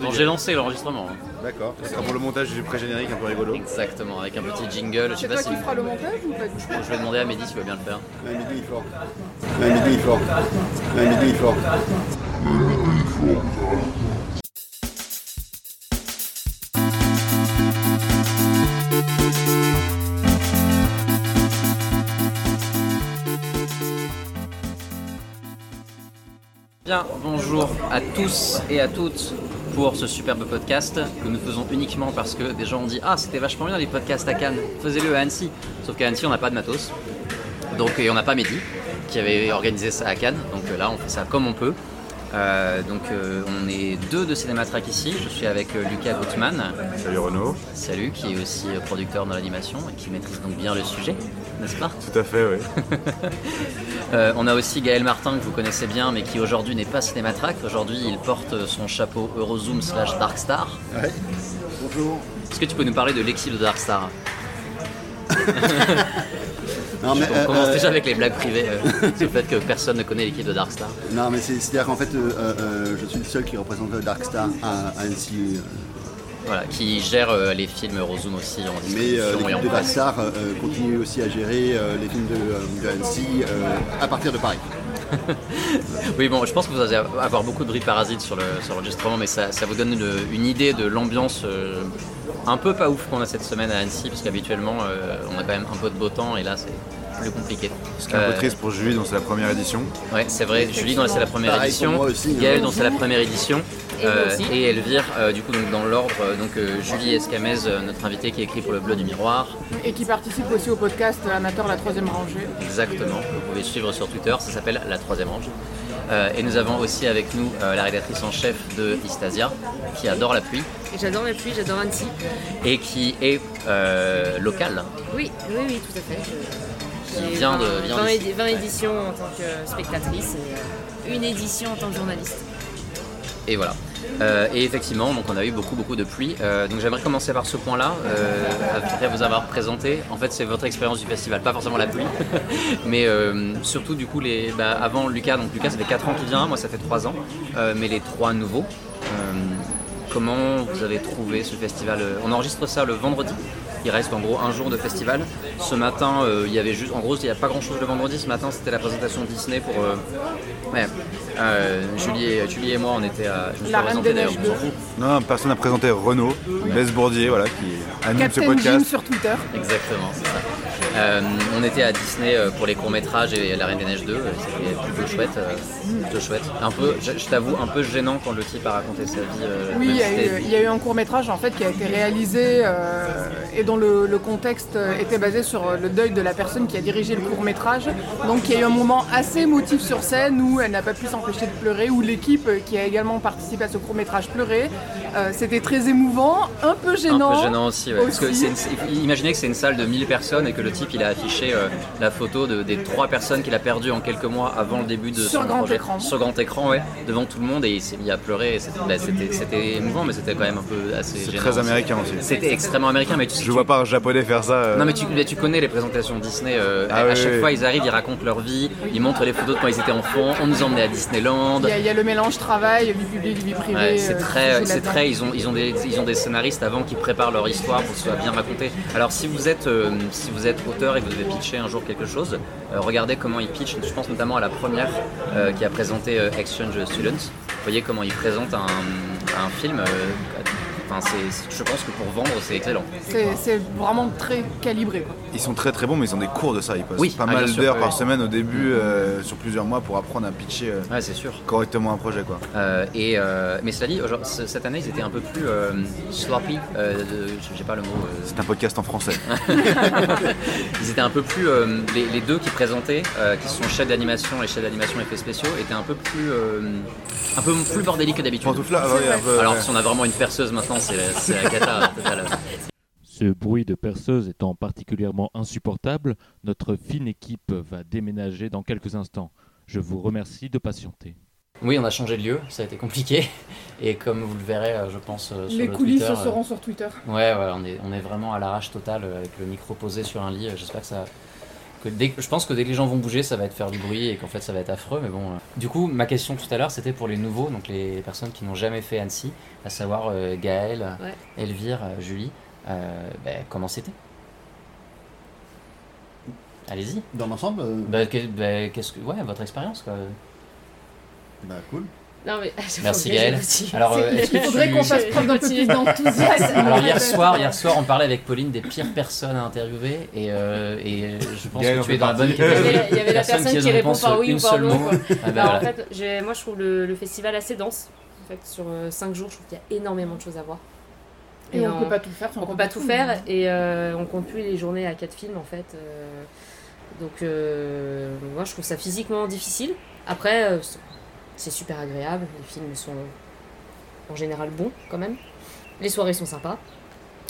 Bon, j'ai lancé l'enregistrement. hein. D'accord. Ce sera pour le montage du pré-générique un peu rigolo. Exactement, avec un petit jingle. Je sais C'est pas toi si. qui feras le montage ou pas du tout Je vais demander à Mehdi s'il veut bien le faire. Un midi fort. Un midi fort. Un midi fort. Bien, bonjour à tous et à toutes pour ce superbe podcast que nous faisons uniquement parce que des gens ont dit Ah, c'était vachement bien les podcasts à Cannes, faisez-le à Annecy. Sauf qu'à Annecy, on n'a pas de matos. Donc, et on n'a pas Mehdi qui avait organisé ça à Cannes. Donc euh, là, on fait ça comme on peut. Euh, donc, euh, on est deux de Cinématrack ici. Je suis avec euh, Lucas Gutmann, Salut Renaud. salut, qui est aussi producteur dans l'animation et qui maîtrise donc bien le sujet, n'est-ce pas? Tout à fait, oui. Euh, on a aussi Gaël Martin que vous connaissez bien mais qui aujourd'hui n'est pas Cinématrack. Aujourd'hui il porte son chapeau Eurozoom slash Darkstar. Ouais. Bonjour. Est-ce que tu peux nous parler de l'équipe de Darkstar? Non mais, On euh, commence euh, déjà avec les blagues privées euh, sur le fait que personne ne connaît l'équipe de Darkstar. Non mais c'est- c'est-à-dire qu'en fait, euh, euh, je suis le seul qui représente Darkstar à, à Annecy. Voilà, qui gère euh, les films Eurozoom aussi en Mais euh, distribution et en de presse. Darkstar euh, continue aussi à gérer les films de, de Annecy à partir de Paris. Oui bon je pense que vous allez avoir beaucoup de bruit parasite sur le- sur l'enregistrement mais ça, ça vous donne une, une idée de l'ambiance euh, un peu pas ouf qu'on a cette semaine à Annecy parce qu'habituellement euh, on a quand même un peu de beau temps et là c'est plus compliqué. Ce qui est un Euh, peu triste pour Julie, dont c'est la première édition. Ouais, c'est vrai. Julie, dont c'est la première Pareil pour édition. moi aussi, hein. Gaëlle, dont c'est la première édition. Et Euh, et Elvire, euh, du coup, donc, dans l'ordre. euh, Donc, euh, Julie Escamez, euh, notre invitée qui écrit pour le Bleu du Miroir. Et qui participe aussi au podcast Amateur la troisième rangée. Exactement. Vous pouvez suivre sur Twitter. Ça s'appelle La Troisième. Euh, et nous avons aussi avec nous euh, la rédactrice en chef de Istasia, qui adore la pluie Et J'adore la pluie, j'adore Annecy. et qui est euh, locale. Oui, oui, oui, tout à fait. Je- Qui j'ai vient de- 20 vient 20 d'ici. édi- 20 éditions en tant que spectatrice et euh, une édition en tant que journaliste. Et voilà. Euh, et effectivement, donc on a eu beaucoup beaucoup de pluie. Euh, donc j'aimerais commencer par ce point-là, euh, après vous avoir présenté. En fait, c'est votre expérience du festival, pas forcément la pluie, mais euh, surtout du coup les. bah, avant Lucas, donc Lucas ça fait 4 ans qu'il vient, moi ça fait 3 ans, Euh, mais les trois nouveaux. euh, comment vous avez trouvé ce festival? Euh, On enregistre ça le vendredi. Il reste en gros un jour de festival. Ce matin, euh, il y avait juste, en gros, il n'y a pas grand chose le vendredi. Ce matin, c'était la présentation Disney pour. euh, ouais. Euh, Julie, et, Julie et moi, on était à. Je me suis La Reine présenté des d'ailleurs, Neiges on s'en 2. fout. Non, personne n'a présenté Renaud, Bess Bourdier, voilà, qui anime ce Captain Jim podcast. sur Twitter. Exactement, c'est ça. Euh, on était à Disney euh, pour les courts-métrages et La Reine des Neiges 2, euh, c'était plutôt chouette. plutôt chouette. Un peu, je, je t'avoue, un peu gênant quand le type a raconté sa vie. Oui, il y, a eu, c'était- il y a eu un court métrage en fait qui a été réalisé euh, et dont le, le contexte était basé sur le deuil de la personne qui a dirigé le court métrage. Donc il y a eu un moment assez émotif sur scène où elle n'a pas pu s'empêcher de pleurer, où l'équipe qui a également participé à ce court métrage pleurait. Euh, C'était très émouvant, un peu gênant. Un peu gênant aussi, ouais. Parce que une- imaginez que c'est une salle de 1000 personnes et que le type il a affiché euh, la photo de- des trois personnes qu'il a perdues en quelques mois avant le début de Sur son grand projet. écran. Sur grand écran, ouais, devant tout le monde et il s'est mis à pleurer. et C'était bah, émouvant, mais c'était quand même un peu assez C'est très américain aussi. C'était extrêmement américain, mais tu Je vois pas un japonais faire ça. euh, Non mais tu, mais tu connais les présentations Disney, euh, Ah à, chaque oui. fois ils arrivent, ils racontent leur vie, ils montrent les photos de quand ils étaient enfants, on nous emmenait à Disneyland. Il y, a, il y a le mélange travail, vie publique, vie privée. Ouais, c'est euh, très, c'est ils ont, ils ont des, ils ont des scénaristes avant qui préparent leur histoire pour que ce soit bien raconté. Alors si vous êtes, euh, si vous êtes auteur et que vous devez pitcher un jour quelque chose, euh, regardez comment ils pitchent. Je pense notamment à la première euh, qui a présenté euh, Exchange Students. Vous voyez comment ils présentent un, un film. Enfin, je pense que pour vendre, c'est excellent. C'est vraiment très calibré. quoi. Ils sont très très bons, mais ils ont des cours de ça. Ils passent Oui, pas ah, mal d'heures oui. par semaine au début, euh, sur plusieurs mois, pour apprendre à pitcher euh, Ouais, c'est sûr. correctement un projet. quoi. Euh, et, euh, mais cela dit, genre, cette année, ils étaient un peu plus euh, sloppy. euh, j'ai pas le mot. euh, C'est un podcast en français. ils étaient un peu plus. euh, les, les deux qui présentaient, euh, qui sont chefs d'animation et chefs d'animation effets spéciaux, étaient un peu plus, euh, un peu plus bordéliques que d'habitude. Ah Alors ouais. si on a vraiment une perceuse maintenant, c'est la, c'est la cata. Ce bruit de perceuse étant particulièrement insupportable, notre fine équipe va déménager dans quelques instants. Je vous remercie de patienter. Oui, on a changé de lieu, ça a été compliqué. Et comme vous le verrez, euh, je pense euh, sur Les le coulisses Twitter, se euh, seront sur Twitter. Ouais, ouais, on est, on est vraiment à l'arrache totale avec le micro posé sur un lit. J'espère que ça que dès, je pense que dès que les gens vont bouger, ça va être faire du bruit et qu'en fait ça va être affreux. Mais bon. euh. Du coup, ma question tout à l'heure, c'était pour les nouveaux, donc les personnes qui n'ont jamais fait Annecy, à savoir euh, Gaël, Ouais. Elvire, euh, Julie. Euh, ben, comment c'était? Allez-y. Dans l'ensemble, euh, Bah, que- bah, qu'est-ce que, ouais, votre expérience quoi. bah cool. Non, mais Merci Ok, Gaël. j'ai aussi. Alors, euh, est-ce que il faudrait tu- qu'on fasse preuve d'un peu plus d'enthousiasme. Alors hier soir, hier soir, on parlait avec Pauline des pires personnes à interviewer et, euh, et je pense que tu es dans la bonne partie. Il y avait, catégorie. il y avait la personne qui répond réponse par oui ou par non. Ah bah Alors, voilà. en fait, j'ai- moi je trouve le, le festival assez dense. En fait, sur 5 jours, je trouve qu'il y a énormément de choses à voir. Et on en- peut pas tout faire. on peut pas tout faire et euh, on compte plus les journées à 4 films en fait. euh, donc euh, moi je trouve ça physiquement difficile. Après euh, c'est- super agréable, les films sont en général bons quand même. Les soirées sont sympas.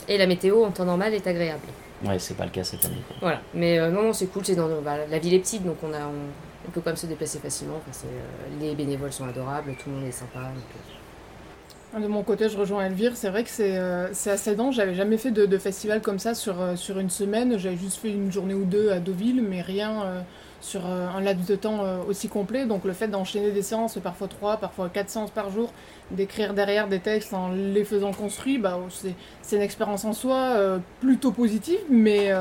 Et la météo en temps normal est agréable. Ouais, c'est pas le cas cette année. quoi. Voilà. Mais euh, non, non, c'est cool. C'est dans bah, la ville est petite, donc on a on, on peut quand même se déplacer facilement. Enfin, c'est, euh, les bénévoles sont adorables, tout le monde est sympa. donc, euh, De mon côté, je rejoins Elvire. C'est vrai que c'est euh, c'est assez dense. J'avais jamais fait de, de festival comme ça sur, euh, sur une semaine. J'avais juste fait une journée ou deux à Deauville, mais rien euh, sur euh, un laps de temps euh, aussi complet. Donc le fait d'enchaîner des séances, parfois trois, parfois quatre séances par jour, d'écrire derrière des textes en les faisant construits, bah, c'est une expérience en soi euh, plutôt positive, mais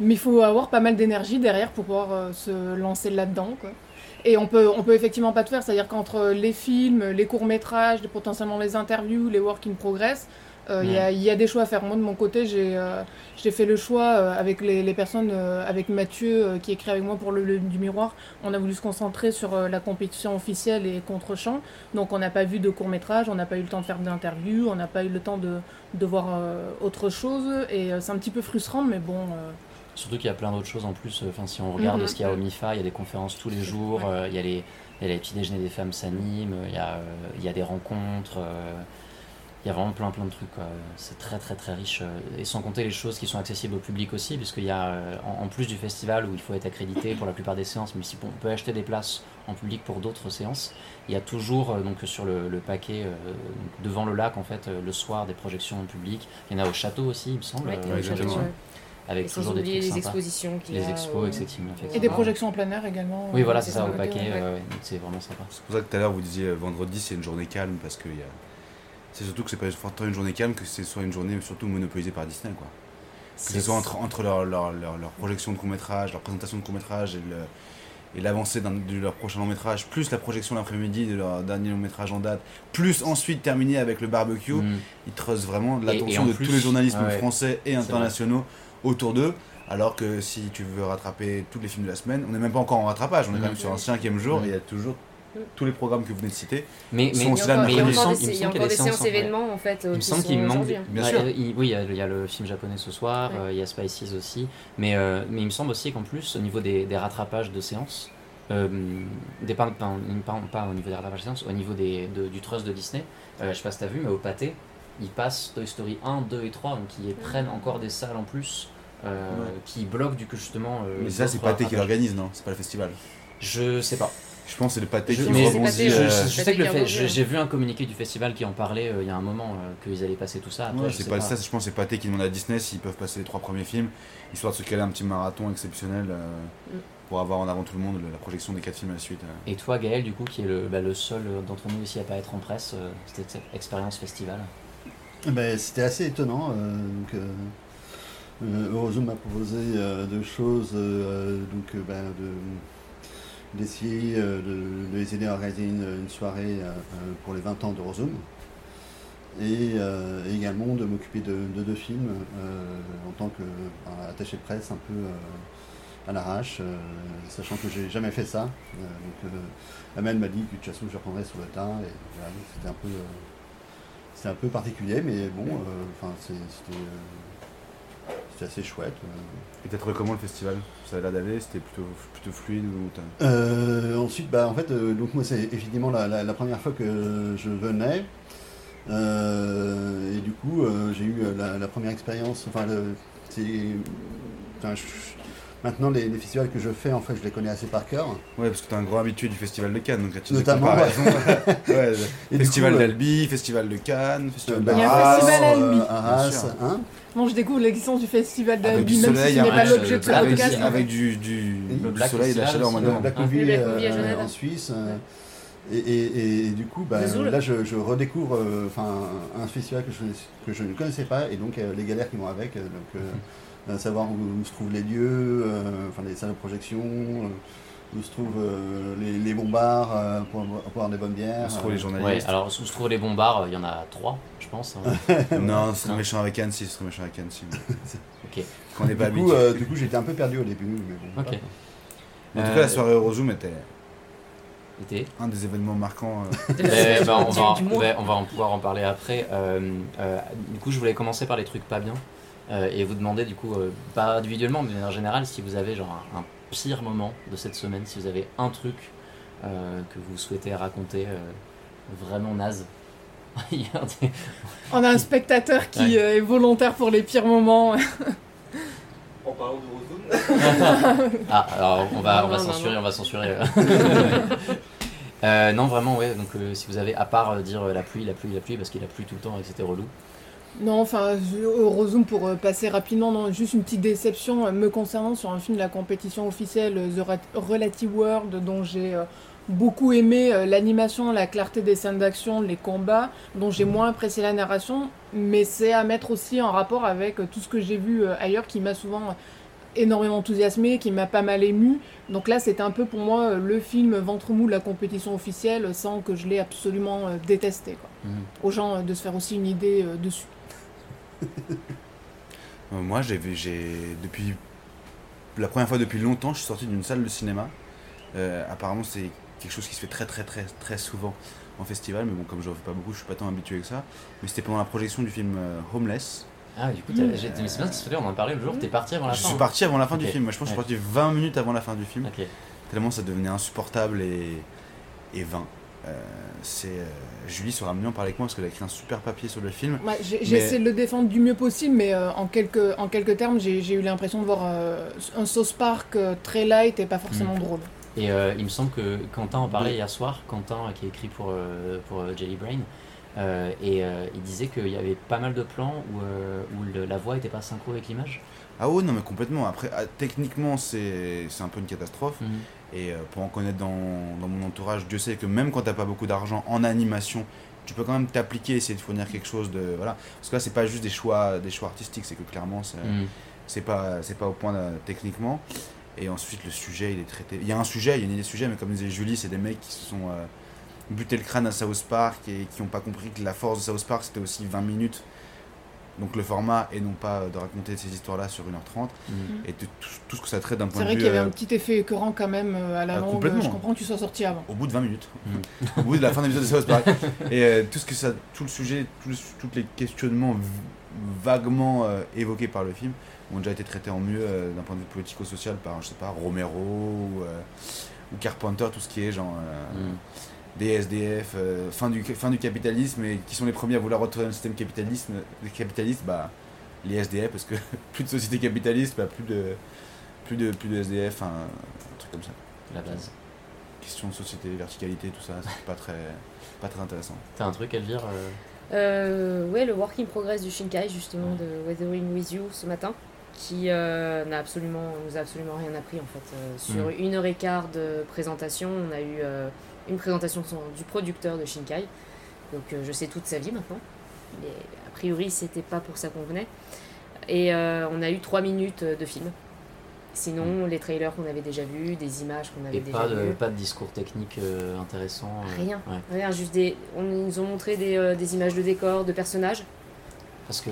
il faut avoir pas mal d'énergie derrière pour pouvoir se lancer là-dedans. Et on peut, on peut effectivement pas tout faire, c'est-à-dire qu'entre les films, les courts-métrages, potentiellement les interviews, les work in progress, euh, il y, a, il y a des choix à faire. Moi, de mon côté, j'ai euh, j'ai fait le choix euh, avec les, les personnes, avec Mathieu qui écrit avec moi pour le, le- du miroir. On a voulu se concentrer sur la compétition officielle et contre-champ. Donc, on n'a pas vu de court-métrage, on n'a pas eu le temps de faire d'interviews, on n'a pas eu le temps de, de voir autre chose. Et c'est un petit peu frustrant, mais bon. Surtout qu'il y a plein d'autres choses en plus. Enfin, si on regarde Mhm. ce qu'il y a au MIFA, il y a des conférences tous les jours, euh, il y a les, il y a les petits déjeuners des femmes s'animent, il y a, il y a des rencontres. euh, il y a vraiment plein plein de trucs. C'est très très très riche. euh, Et sans compter les choses qui sont accessibles au public aussi, puisqu'il y a, euh, en, en plus du festival où il faut être accrédité pour la plupart des séances, mais si on peut acheter des places en public pour d'autres séances, il y a toujours euh, donc sur le, le paquet euh, donc devant le lac en fait le soir des projections en public. Il y en a au château aussi, il me semble, ouais, euh, avec Et toujours des trucs les sympas. expositions qu'il Les expos, euh, effectivement, Et des projections en plein air également. Oui, voilà, c'est ça, au paquet, ouais, ouais. c'est vraiment sympa. C'est pour ça que tout à l'heure vous disiez vendredi c'est une journée calme parce que y a... c'est surtout que c'est pas tant une journée calme que c'est soit une journée surtout monopolisée par Disney quoi. Que ce soit entre, entre leur, leur, leur, leur projection de court métrage, leur présentation de court métrage et le- et l'avancée de leur prochain long métrage, plus la projection l'après-midi de leur dernier long métrage en date, plus ensuite terminer avec le barbecue, Mm. ils trustent vraiment l'attention de plus- tous les journalistes ah ouais, français et internationaux autour d'eux. Alors que si tu veux rattraper tous les films de la semaine, on n'est même pas encore en rattrapage, on est quand même Mhm. sur un cinquième jour et il y a toujours. Tous les programmes que vous venez de citer. Mais, Sont mais, aussi Il y là il y a encore des, il y a encore des des séances événements en fait. euh, il me qui semble qu'il manque. hein. Bien sûr. euh, il- oui, il y, a, il y a le film japonais ce soir, Ouais. euh, il y a Spices aussi. Mais, euh, mais il me semble aussi qu'en plus, au niveau des, des rattrapages de séances, euh, des, pas, pas, pas- pas au niveau des rattrapages de séances, au niveau des, de- du trust de Disney, euh, je sais pas si t'as vu, mais au pâté, ils passent Toy Story 1, 2 et 3, donc ils prennent encore des salles en plus. euh, Ouais. qui bloquent du coup justement euh, Mais ça, c'est Pathé qui l'organise, non? C'est pas le festival? Je sais pas. Je pense que c'est le Je, qui mais rebondit. Je, je- euh, je sais que le fait, j'ai vu un communiqué du festival qui en parlait euh, il y a un moment euh, qu'ils allaient passer tout ça. Après, Ouais, je c'est sais pas, ça, je pense que c'est Pathé qui demande à Disney s'ils peuvent passer les trois premiers films, histoire de se caler un petit marathon exceptionnel euh, Mm. pour avoir en avant tout le monde la projection des quatre films à la suite. Et toi, Gaël, du coup, qui est le, bah, le seul d'entre nous ici à pas être en presse, euh, c'était cette expérience festival. Ben, C'était assez étonnant. euh, donc, Eurozone m'a proposé euh, deux choses, euh, donc euh, ben, de- d'essayer euh, de, les aider à organiser une, soirée euh, euh, pour les 20 ans d'Eurozone et également de m'occuper de, de deux films en tant qu'attaché de presse un peu à l'arrache, sachant que j'ai jamais fait ça. Euh, Amel m'a dit que de toute façon je reprendrais sur le tas et c'était un peu un peu particulier, mais bon, enfin, c'était c'était assez chouette. Et t'as trouvé comment le festival? Ça a l'air d'aller C'était plutôt, plutôt fluide ou t'as- Euh, ensuite, bah, en fait, euh, donc moi, c'est évidemment la, la- la première fois que je venais. Euh, et du coup, euh, j'ai eu la, la première expérience. Enfin, le- c'est- enfin, je- Maintenant, les, les festivals que je fais, en fait, je les connais assez par cœur. Ouais, parce que t'es un grand habitué du festival de Cannes, donc là, tu Notamment, ouais. ouais, Et du festival d'Albi, festival de Cannes, festival bah, d'Arras. festival Albi. euh, Arras, Bien sûr. hein. Bon, je découvre l'existence du festival Avec du d'Albi, même si soleil, ce n'est hein, pas ouais, l'objet de ce podcast. du- avec du, du, Le du Black soleil et de la chaleur maintenant. Ah, Le Black euh, en Suisse. euh, et, et- et du coup, bah, là, je, je redécouvre euh, enfin, un festival que je, que je ne connaissais pas et donc euh, les galères qui vont avec. donc, savoir où, où se trouvent les lieux, euh, enfin les salles de projection, euh, où se trouvent euh, les, les bons bars euh, pour, pour avoir des bonnes bières. On se trouve les euh, Ouais, journalistes. alors où se trouvent les bons bars, il y en a trois, je pense. hein. Non, ce serait Non. méchant avec Annecy, ce serait méchant avec Annecy. Ok. Qu'on n'est pas du coup, euh, du coup, j'étais un peu perdu au début, mais bon. Ok. voilà. En tout Euh, cas, la soirée Eurozoom était Été. un des événements marquants. euh, Eh ben, on, va, ouais, on va en pouvoir en parler après. Euh, euh, du coup, je voulais commencer par les trucs pas bien euh, et vous demander, du coup, euh, pas individuellement, mais en général, si vous avez genre un, un pire moment de cette semaine, si vous avez un truc euh, que vous souhaitez raconter euh, vraiment naze. On a un spectateur qui Ouais. euh, est volontaire pour les pires moments. En parlant de Roseau, Ah, alors on va, on va Non, censurer, non. on va censurer. Euh, non, vraiment, ouais. Donc, euh, si vous avez, à part dire la pluie, la pluie, la pluie, parce qu'il a plu tout le temps et que c'était relou. Non, enfin, Eurozone, pour euh, passer rapidement, non, juste une petite déception euh, me concernant sur un film de la compétition officielle, euh, The Relative World, dont j'ai beaucoup aimé l'animation, la clarté des scènes d'action, les combats, dont j'ai moins apprécié la narration, mais c'est à mettre aussi en rapport avec tout ce que j'ai vu ailleurs qui m'a souvent énormément enthousiasmé, qui m'a pas mal ému. Donc là, c'était un peu pour moi le film ventre mou de la compétition officielle, sans que je l'ai absolument détesté. Quoi. Mhm. Aux gens de se faire aussi une idée dessus. Euh, Moi, j'ai vu- j'ai depuis la première fois depuis longtemps, je suis sorti d'une salle de cinéma. Euh, apparemment, c'est quelque chose qui se fait très très très très souvent en festival, mais bon, comme je ne fais pas beaucoup, je suis pas tant habitué que ça. Mais c'était pendant la projection du film euh, Homeless. Ah, du coup, t'as- j'ai- mais c'est bien ce fait, on en parlait le jour, t'es parti avant la je fin. suis parti avant la fin du film. Moi, je pense que je suis parti 20 minutes avant la fin du film. Ok. Tellement ça devenait insupportable et, et vain. Euh, c'est euh, Julie sera venue en parler avec moi parce qu'elle a écrit un super papier sur le film. Ouais, j'ai j'ai Mais- essayé de le défendre du mieux possible, mais euh, en, quelques, en quelques termes, j'ai eu l'impression de voir euh, un sauce park euh, très light et pas forcément Mm. drôle. Et euh, il me semble que Quentin en parlait hier soir, Quentin qui a écrit pour, pour Jelly Brain, euh, et euh, il disait qu'il y avait pas mal de plans où, euh, où le- la voix était pas synchro avec l'image. Ah ouais, non, mais complètement. Après, ah, techniquement, c'est c'est un peu une catastrophe. Mhm. Et euh, pour en connaître dans, dans mon entourage, Dieu sait que même quand t'as pas beaucoup d'argent en animation, tu peux quand même t'appliquer, essayer de fournir quelque chose de. Voilà. Parce que là, c'est pas juste des choix, des choix artistiques, c'est que clairement, c'est c'est pas, c'est pas au point euh, techniquement. Et ensuite, le sujet, il est traité. Il y a un sujet, il y a une idée de sujet, mais comme disait Julie, c'est des mecs qui se sont euh, butés le crâne à South Park et qui n'ont pas compris que la force de South Park, c'était aussi 20 minutes. Donc le format, et non pas euh, de raconter ces histoires-là sur 1h30. Mhm. Et de tout, tout ce que ça traite d'un C'est point de vrai vue. qu'il y avait euh, un petit effet écœurant quand même euh, à la Ah, longue. complètement. Je comprends que tu sois sorti avant. au bout de 20 minutes, Mm. au bout de la fin de l'épisode de South Park. Et euh, tout ce que ça, tout le sujet, tous les questionnements vaguement euh, évoqués par le film ont déjà été traités en mieux euh, d'un point de vue politico-social par, je sais pas, Romero ou, euh, ou Carpenter, tout ce qui est genre euh, Mhm. Des SDF, euh, fin, du, fin du capitalisme, et qui sont les premiers à vouloir retourner un système capitalisme, capitaliste, bah, les SDF, parce que plus de société capitaliste, bah, plus de, plus de, plus de SDF, un, un truc comme ça. La base. Question de société, verticalité, tout ça, c'est pas très, pas très intéressant. T'as un truc, Elvire euh, Euh, ouais, le work in progress du Shinkai, justement, de Weathering With You ce matin, qui euh, n'a absolument, nous a absolument rien appris en fait. Euh, sur Mm. une heure et quart de présentation, on a eu euh, une présentation son- du producteur de Shinkai. Donc euh, je sais toute sa vie maintenant. Mais a priori, c'était pas pour ça qu'on venait. Et euh, on a eu trois minutes de film. Sinon, les trailers qu'on avait déjà vus, des images qu'on avait Et déjà pas de, vues. pas de discours technique euh, intéressant. euh, Rien. ouais. Rien, juste des. On nous ont montré des, euh, des images de décors, de personnages. Parce que,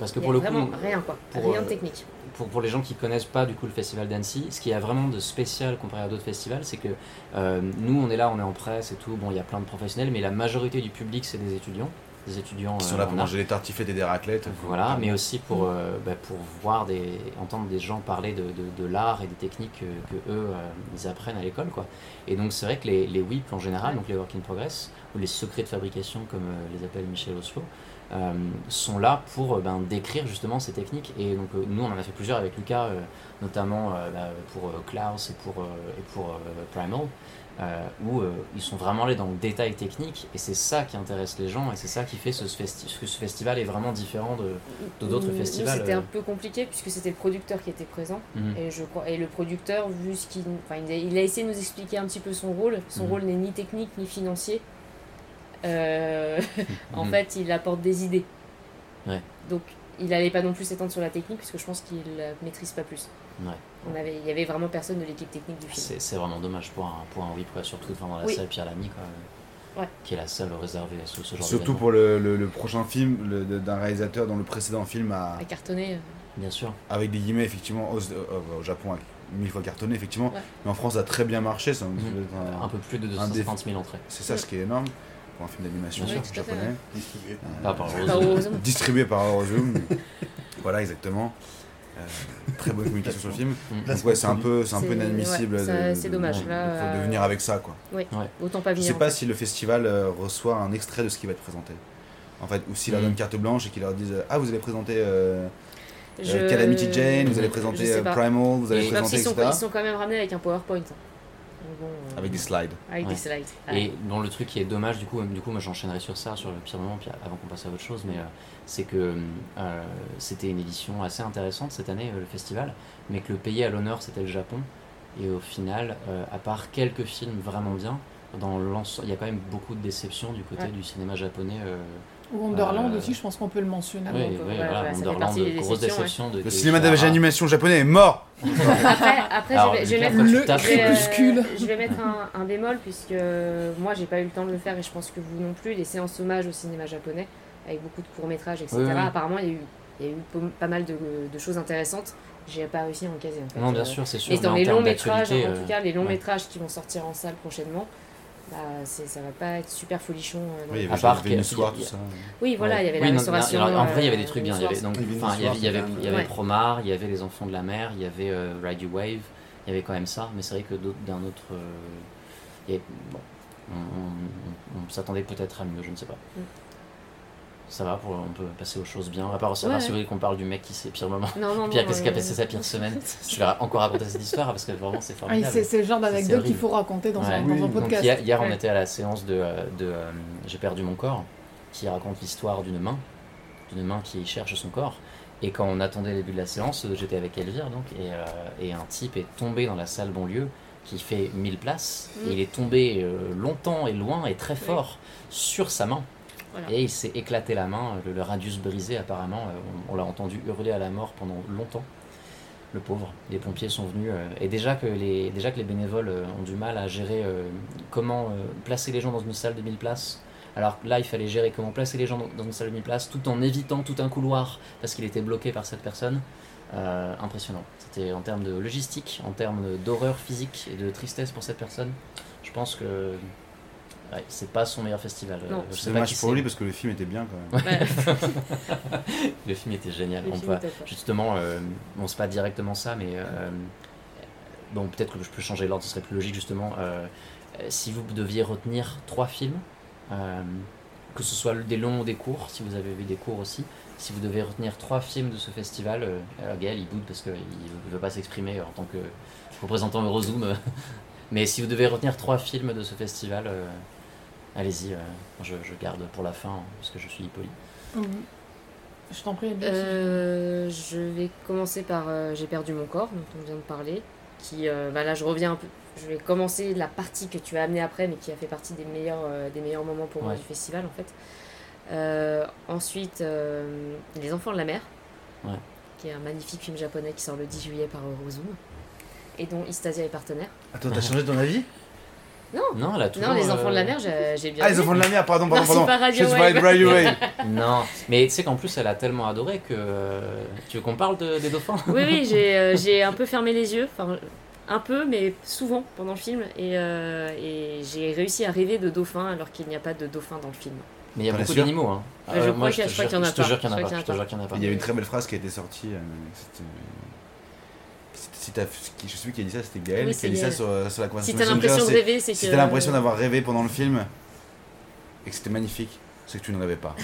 parce que pour vraiment coup, rien quoi. pour, rien euh, de technique. Pour, pour les gens qui connaissent pas du coup le festival d'Annecy, ce qui a vraiment de spécial comparé à d'autres festivals, c'est que euh, nous on est là, on est en presse et tout, bon il y a plein de professionnels, mais la majorité du public c'est des étudiants. des étudiants. Qui sont euh, là pour manger des tartiflettes et des raclettes. Voilà, mais aussi pour, euh, bah, pour voir des, entendre des gens parler de, de, de l'art et des techniques que, que eux ils apprennent à l'école quoi. Et donc c'est vrai que les, les WIP en général, donc les work in progress ou les secrets de fabrication comme les appelle Michel Oslo, euh, sont là pour euh, ben, décrire justement ces techniques. Et donc euh, nous on en a fait plusieurs avec Lucas, notamment bah, pour Klaus et pour, et pour Primal. euh, où euh, ils sont vraiment allés dans le détail technique et c'est ça qui intéresse les gens et c'est ça qui fait ce, que ce festival est vraiment différent de, d'autres festivals. C'était un peu compliqué puisque c'était le producteur qui était présent. Mhm. Et, je crois, et le producteur, vu ce qu'il. Enfin, il a, il a essayé de nous expliquer un petit peu son rôle. Son Mhm. rôle n'est ni technique ni financier. Euh, en Mhm. fait, il apporte des idées. Ouais. Donc, il n'allait pas non plus s'étendre sur la technique puisque je pense qu'il ne maîtrise pas plus. Ouais. On avait, il y avait vraiment personne de l'équipe technique du film. C'est, vraiment dommage pour un, pour un surtout enfin, dans la Oui. salle Pierre Lamy, quoi, Ouais. qui est la seule réservée à ce, ce genre Surtout pour le, le- le prochain film d'un réalisateur dont le précédent film a, À cartonner. euh, Bien sûr. avec des guillemets, effectivement, au, au- au Japon, mille fois cartonné, effectivement. Ouais. Mais en France, ça a très bien marché. ça, Mhm. un- Un peu plus de un 250 000 entrées. C'est ça ce qui est énorme pour un film d'animation. Oui, japonais. Distribué. Euh, par distribué par Eurozoom. voilà, exactement. Euh, très bonne communication sur le film. Mm. Donc ouais, c'est un peu, c'est un peu inadmissible. ouais, ça- de- c'est dommage, de- là, de- de euh, venir avec ça, quoi. Autant pas Je venir. sais en pas fait. si le festival euh, reçoit un extrait de ce qui va être présenté. En fait, ou s'il leur Mm. donne carte blanche et qu'ils leur disent Ah, vous allez présenter euh, Je- Calamity Jane, vous allez je présenter sais. Primal, vous allez Et- Je sais pas présenter, s'ils sont, ils sont quand même ramenés avec un PowerPoint. Bon, euh, Avec des slides. avec Ouais. des slides. Et dont le truc qui est dommage, du coup, du coup moi j'enchaînerai sur ça, sur le pire moment, puis avant qu'on passe à autre chose, mais euh, c'est que euh, c'était une édition assez intéressante cette année, euh, le festival, mais que le pays à l'honneur c'était le Japon, et au final, euh, à part quelques films vraiment bien, dans l'ensemble, il y a quand même beaucoup de déceptions du côté Ouais. du cinéma japonais. Euh, Wonderland Euh, aussi, je pense qu'on peut le mentionner. oui, donc, oui, euh, voilà, fait Wonderland, partie des grosse ouais. De Le cinéma d'animation japonais est mort Après, après Alors, je vais, je vais Lucas, mettre, euh, je vais un, un bémol puisque moi j'ai pas eu le temps de le faire et je pense que vous non plus. Les séances hommage au cinéma japonais avec beaucoup de courts métrages, etc. Oui, oui. Apparemment il y a eu, il y a eu po- pas mal de, de choses intéressantes. J'ai pas réussi à en caser en fait. Non, bien Euh, sûr, c'est sûr. Et dans les longs métrages, en euh, tout cas, les longs ouais. métrages qui vont sortir en salle prochainement, bah, ça va pas être super folichon. euh, Oui, il y avait À part qu'il- Soir, tout ça. Oui, voilà, Ouais. il y avait Oui, la non, restauration. en vrai, il y avait des euh, trucs bien. Il y avait, donc, il y avait, il y avait, Soir, il y avait Ouais. Promare, il y avait Les Enfants de la Mer, il y avait euh, Ride You Wave, il y avait quand même ça, mais c'est vrai que d'autres- d'un autre. euh, il y avait- bon, on, on- on- on s'attendait peut-être à mieux, je ne sais pas. Mm. Ça va, pour, on peut passer aux choses bien. À part, à part Ouais, si ouais. vous voulez qu'on parle du mec qui s'est pire moment. Non, non, Pire, qu'est-ce qui a passé sa pire semaine Je vais encore raconter cette histoire parce que vraiment c'est Ah, formidable. c'est c'est le genre d'anecdote qu'il faut raconter dans, Ouais. un, dans un Donc podcast. hier, on était à la séance de, euh, de euh, J'ai perdu mon corps, qui raconte l'histoire d'une main, d'une main qui cherche son corps. Et quand on attendait le début de la séance, euh, j'étais avec Elvire donc, et, euh, et un type est tombé dans la salle banlieue qui fait 1000 places. Mm. Et il est tombé euh, longtemps et loin et très fort sur sa main. Et il s'est éclaté la main, le, radius brisé apparemment. Euh, On, l'a entendu hurler à la mort pendant longtemps. Le pauvre. Les pompiers sont venus. euh, et déjà que, les, déjà que les bénévoles euh, ont du mal à gérer comment placer les gens dans une salle de 1000 places. Alors là, il fallait gérer comment placer les gens dans, une salle de 1000 places tout en évitant tout un couloir parce qu'il était bloqué par cette personne. Impressionnant. C'était en termes de logistique, en termes d'horreur physique et de tristesse pour cette personne. Je pense que ouais, c'est pas son meilleur festival. Euh, Non. je C'est sais pas dommage qui pour lui parce que le film était bien quand même. Ouais. Le film était génial. Le On film justement, euh, bon, c'est pas directement ça, mais euh, bon, peut-être que je peux changer l'ordre, ce serait plus logique justement. Euh, si vous deviez retenir trois films, euh, que ce soit des longs ou des courts, si vous avez vu des courts aussi, si vous devez retenir trois films de ce festival, euh, alors Gaël il boude parce qu'il ne veut pas s'exprimer en tant que représentant Eurozoom, mais si vous devez retenir trois films de ce festival, euh, allez-y, euh, je, je garde pour la fin parce que je suis poli. Mhm. Je t'en prie. Euh, je vais commencer par euh, J'ai perdu mon corps, dont on vient de parler. Qui, euh, bah là, je reviens un peu. Je vais commencer la partie que tu as amenée après, mais qui a fait partie des meilleurs, euh, des meilleurs moments pour moi du festival, en fait. Euh, ensuite, euh, Les Enfants de la Mer, Ouais. qui est un magnifique film japonais qui sort le 10 juillet par Eurozoom, et dont Istasia est partenaire. Attends, t'as changé ton avis? Non, là, toujours, non, Les Enfants de la euh, Mer, j'ai j'ai bien Ah, les aimé. enfants de la mer, pardon, pardon, Non, c'est pardon. pas Radio Just Wave. Radio Wave. Non, mais tu sais qu'en plus elle a tellement adoré que. euh, Tu veux qu'on parle de- des dauphins? Oui, oui, j'ai euh, j'ai un peu fermé les yeux, enfin un peu, mais souvent pendant le film, et, euh, et j'ai réussi à rêver de dauphins alors qu'il n'y a pas de dauphins dans le film. Mais il y a T'en es beaucoup sûr? d'animaux. Hein. Je crois qu'il y a- te je crois jure- qu'il y en a je te pas. jure qu'il y en a Je crois te qu'il y en a jure qu'il y en a pas. Il y a une très belle phrase qui a été sortie. euh, c'était- si t'as- qui- je sais plus qui a dit ça, c'était Gaël Oui, qui a dit ça sur, euh, sur la Si conversation. t'as Messenger, l'impression de rêver, c'est que. Si t'as l'impression d'avoir rêvé pendant le film et que c'était magnifique, c'est que tu ne rêvais pas.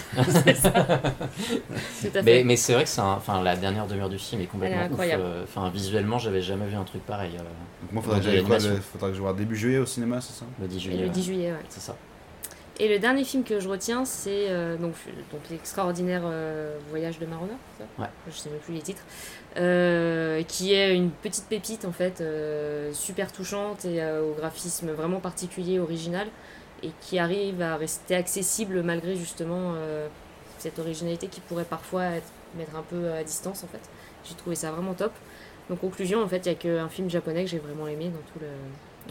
Mais, mais c'est vrai que c'est un- enfin, la dernière demi-heure du film est complètement Elle est ouf. incroyable. euh, Enfin, visuellement, j'avais jamais vu un truc pareil. euh, Donc moi, faudrait que faudrait que je vois début juillet au cinéma, c'est ça? Le 10 Et juillet. le ouais. 10 juillet, ouais. C'est ça. Et le dernier film que je retiens, c'est euh, donc, donc l'extraordinaire euh, voyage de Marona, Ouais. je sais même plus les titres, euh, qui est une petite pépite en fait, super touchante et au graphisme vraiment particulier, original, et qui arrive à rester accessible malgré justement cette originalité qui pourrait parfois être, mettre un peu à distance en fait. J'ai trouvé ça vraiment top. Donc conclusion, en fait, il n'y a qu'un film japonais que j'ai vraiment aimé dans tout le,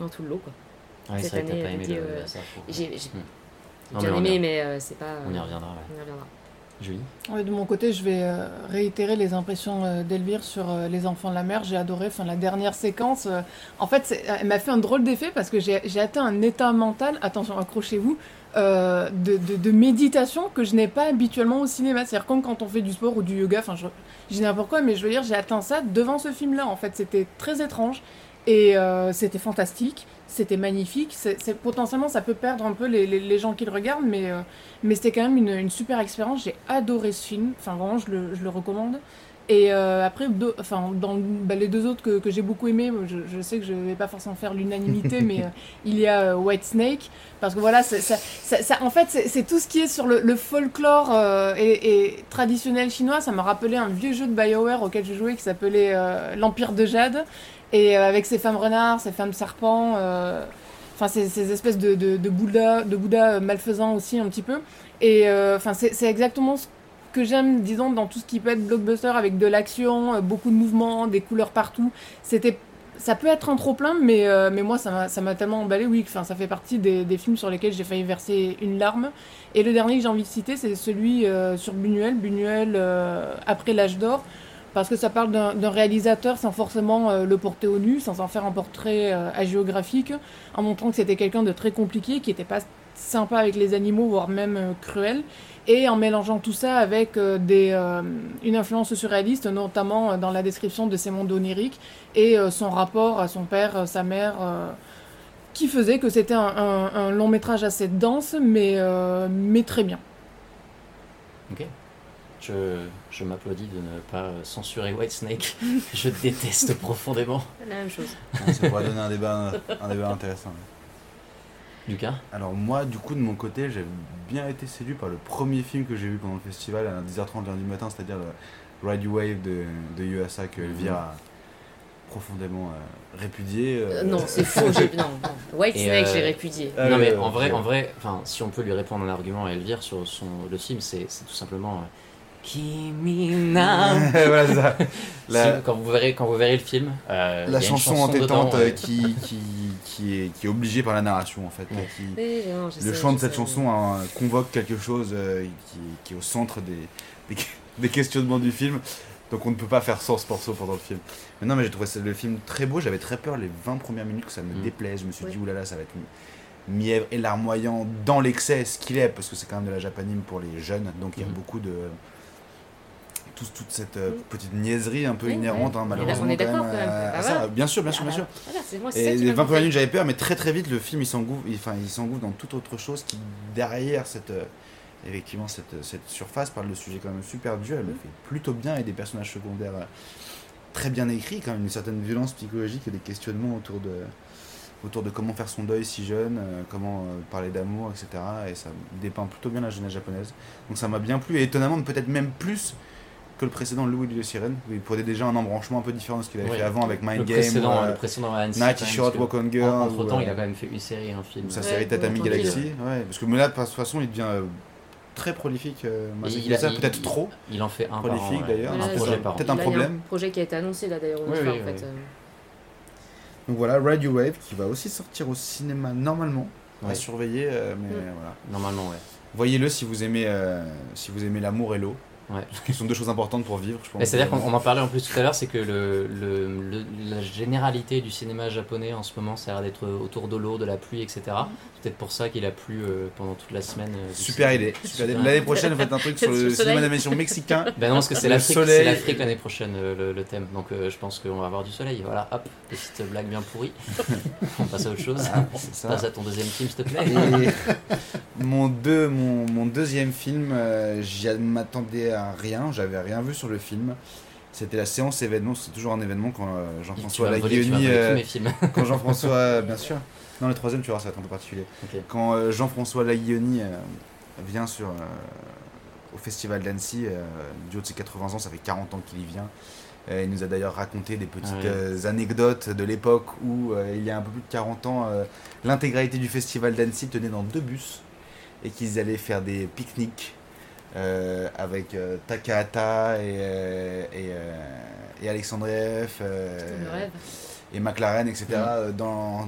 dans tout le lot. Quoi. Ah Cette année. J'ai Hmm. j'ai Non, bien mais on aimé, y- mais euh, c'est pas. On y euh, reviendra. ouais. on y reviendra. Julie Ouais, de mon côté, je vais euh, réitérer les impressions euh, d'Elvire sur euh, Les Enfants de la Mer. J'ai adoré enfin, la dernière séquence. euh, en fait, elle m'a fait un drôle d'effet parce que j'ai atteint un état mental, attention, accrochez-vous, euh, de, de- de méditation que je n'ai pas habituellement au cinéma. C'est-à-dire comme quand on fait du sport ou du yoga, enfin, je, je dis n'importe quoi, mais je veux dire, j'ai atteint ça devant ce film-là. En fait, c'était très étrange et euh, c'était fantastique. C'était magnifique. C'est potentiellement, ça peut perdre un peu les, les- les gens qui le regardent, mais euh, mais c'était quand même une, une super expérience. J'ai adoré ce film. Enfin, vraiment, je le, je le recommande. Et euh, après, deux- enfin, dans bah, les deux autres que, que j'ai beaucoup aimé, je, je sais que je vais pas forcément faire l'unanimité, mais euh, il y a White Snake. Parce que voilà, ça, ça- ça- en fait, c'est tout ce qui est sur le, le folklore euh, et, et traditionnel chinois. Ça m'a rappelé un vieux jeu de BioWare auquel je jouais qui s'appelait L'Empire de Jade. Et euh, avec ses femmes renards, ses femmes serpents. euh, Enfin, ces, ces espèces de, de, Bouddha, de Bouddha euh, malfaisants aussi, un petit peu. Et enfin, c'est exactement ce que j'aime, disons, dans tout ce qui peut être blockbuster avec de l'action, beaucoup de mouvements, des couleurs partout. C'était, ça peut être un trop plein, mais mais moi ça m'a tellement emballé, oui. Enfin, ça fait partie des, films sur lesquels j'ai failli verser une larme. Et le dernier que j'ai envie de citer, c'est celui sur Buñuel, Buñuel après l'âge d'or. Parce que ça parle d'un réalisateur sans forcément euh, le porter au nu, sans en faire un portrait euh, hagiographique, en montrant que c'était quelqu'un de très compliqué, qui n'était pas sympa avec les animaux, voire même euh, cruel, et en mélangeant tout ça avec euh, une influence surréaliste, notamment dans la description de ses mondes oniriques, et son rapport à son père, sa mère, qui faisait que c'était un, long métrage assez dense, mais, mais très bien. Ok. Je, je m'applaudis de ne pas euh, censurer Whitesnake. je déteste profondément. La même chose. Ouais, Ça pourrait donner un débat, un débat intéressant. Lucas? Alors moi, du coup, de mon côté, j'ai bien été séduit par le premier film que j'ai vu pendant le festival à 10h30 lundi matin, c'est-à-dire le Ride You Wave de, de Yuasa que Elvire a profondément euh, répudié. euh, Euh, non, c'est faux. j'ai- Non, non. White Et, Snake, euh, j'ai répudié. Ah, non mais euh, en vrai, en vrai, enfin, si on peut lui répondre un argument à Elvire sur son, le film, c'est c'est tout simplement euh. voilà, ça. La, quand vous verrez, quand vous verrez le film, euh, il y a la chanson chanson entêtante dedans, euh, ouais. qui, qui, qui, est, qui est obligée par la narration en fait. Ouais. qui- Oui, non, je le sais, chant de cette sais. chanson hein, convoque quelque chose euh, qui, qui est au centre des, des, des questionnements du film. Donc on ne peut pas faire sans ce morceau pendant le film. Mais non, mais j'ai trouvé le film très beau. J'avais très peur les 20 premières minutes que ça me Mm. déplaise. Je me suis Oui. dit, oulala, ça va être mièvre et larmoyant dans l'excès, ce qu'il est, parce que c'est quand même de la japanime pour les jeunes. Donc il y a Mhm. beaucoup de. Tout- toute cette euh, petite niaiserie un peu Oui, inhérente, hein, On est malheureusement. d'accord quand quand même. à- Ah, à ça. Bien sûr, bien sûr, Ah bien bah, sûr. Voilà, Et les m'a 20 premières minutes, j'avais peur, mais très très vite, le film il s'engouffre, il, enfin, il s'engouffre dans toute autre chose qui, derrière cette, euh, effectivement, cette, cette surface parle de sujets quand même super durs, elle le fait plutôt bien et des personnages secondaires euh, très bien écrits, quand même une certaine violence psychologique et des questionnements autour de, autour de comment faire son deuil si jeune, euh, comment euh, parler d'amour, etc. Et ça dépeint plutôt bien la jeunesse japonaise. Donc ça m'a bien plu, et étonnamment peut-être même plus que le précédent Louis de Sirène, où il prenait déjà un embranchement un peu différent de ce qu'il avait fait avant avec Mind le Game. précédent, ou, euh, le précédent Night Walk on Girl. Entre temps, ou, il a euh, quand même fait une série, un film. sa Ouais, série Tatami. Galaxy. Ouais, parce que mais là, de toute façon, il devient euh, très prolifique. Euh, il a- peut-être trop. Il en fait un Prolifique, d'ailleurs. Un. Peut-être un problème. projet qui a été annoncé là d'ailleurs Oui, euh. Donc voilà, Ride You Wave qui va aussi sortir au cinéma normalement. À Ouais. surveiller, euh, mais Mm. voilà. Normalement, ouais. Voyez-le si vous aimez, euh, si vous aimez l'amour et l'eau. Ouais. qui sont deux choses importantes pour vivre, je pense. C'est-à-dire qu'on on en parlait en plus tout à l'heure, c'est que le, le- le- la généralité du cinéma japonais en ce moment, ça a l'air d'être autour de l'eau, de la pluie, etc. C'est peut-être pour ça qu'il a plu euh, pendant toute la semaine. euh, Super idée. Super idée. L'année prochaine, faites un truc sur le cinéma d'animation mexicain. Ben non, parce que c'est l'Afrique soleil. c'est l'Afrique l'année prochaine euh, le, le thème. Donc euh, je pense qu'on va avoir du soleil. Voilà, hop, petite blague bien pourrie. On passe à autre chose. Ça. Passe à ton deuxième film, s'il te plaît. Et mon, deux, mon, mon deuxième film, euh, j'y m'attendais à rien, j'avais rien vu sur le film. C'était la séance événement, c'est toujours un événement quand euh, Jean-François Laguioni, euh, quand Jean-François, bien sûr, non le troisième tu voir ça va être un peu particulier. Quand euh, Jean-François Laguioni euh, vient sur, au festival d'Annecy, du haut de ses 80 ans, ça fait 40 ans qu'il y vient. Il nous a d'ailleurs raconté des petites Ah oui. anecdotes de l'époque où, il y a un peu plus de 40 ans, l'intégralité du festival d'Annecy tenait dans deux bus et qu'ils allaient faire des pique-niques euh, avec euh, Takahata et, euh, et, euh, et euh, et McLaren, etc. Mm. dans,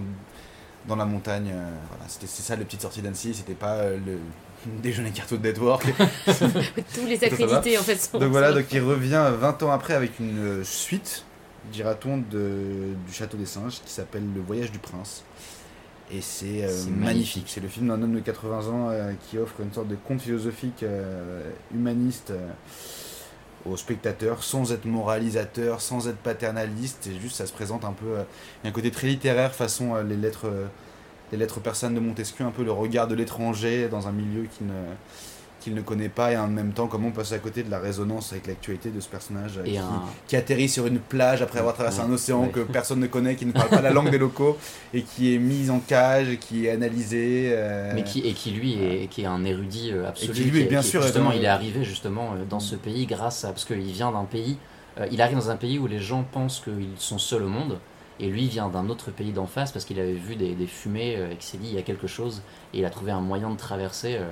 dans la montagne. voilà, c'était c'est ça les petites sorties d'Annecy, c'était pas euh, le déjeuner Cartoon Network. Tous les accrédités en fait sont. donc voilà, donc il revient 20 ans après avec une suite, dira-t-on, de- du Château des Singes qui s'appelle Le Voyage du Prince. Et c'est euh, magnifique. C'est le film d'un homme de 80 ans euh, qui offre une sorte de conte philosophique euh, humaniste aux spectateurs, sans être moralisateur, sans être paternaliste. Et juste, ça se présente un peu. il y a un côté très littéraire, façon les lettres. les lettres persanes de Montesquieu, un peu le regard de l'étranger dans un milieu qu'il ne, qu'il ne connaît pas, et en même temps, comment on passe à côté de la résonance avec l'actualité de ce personnage euh, qui, un, qui atterrit sur une plage après avoir traversé Ouais, un océan ouais. que personne ne connaît, qui ne parle pas la langue des locaux, et qui est mis en cage, qui est analysé. euh, mais qui, et qui lui est, qui est un érudit euh, absolu. Et qui, lui, est- bien qui- sûr, justement, il est arrivé justement euh, dans ce pays grâce à parce qu'il vient d'un pays. euh, il arrive dans un pays où les gens pensent qu'ils sont seuls au monde. Et lui vient d'un autre pays d'en face parce qu'il avait vu des, des fumées euh, et qu'il s'est dit il y a quelque chose. Et il a trouvé un moyen de traverser. euh,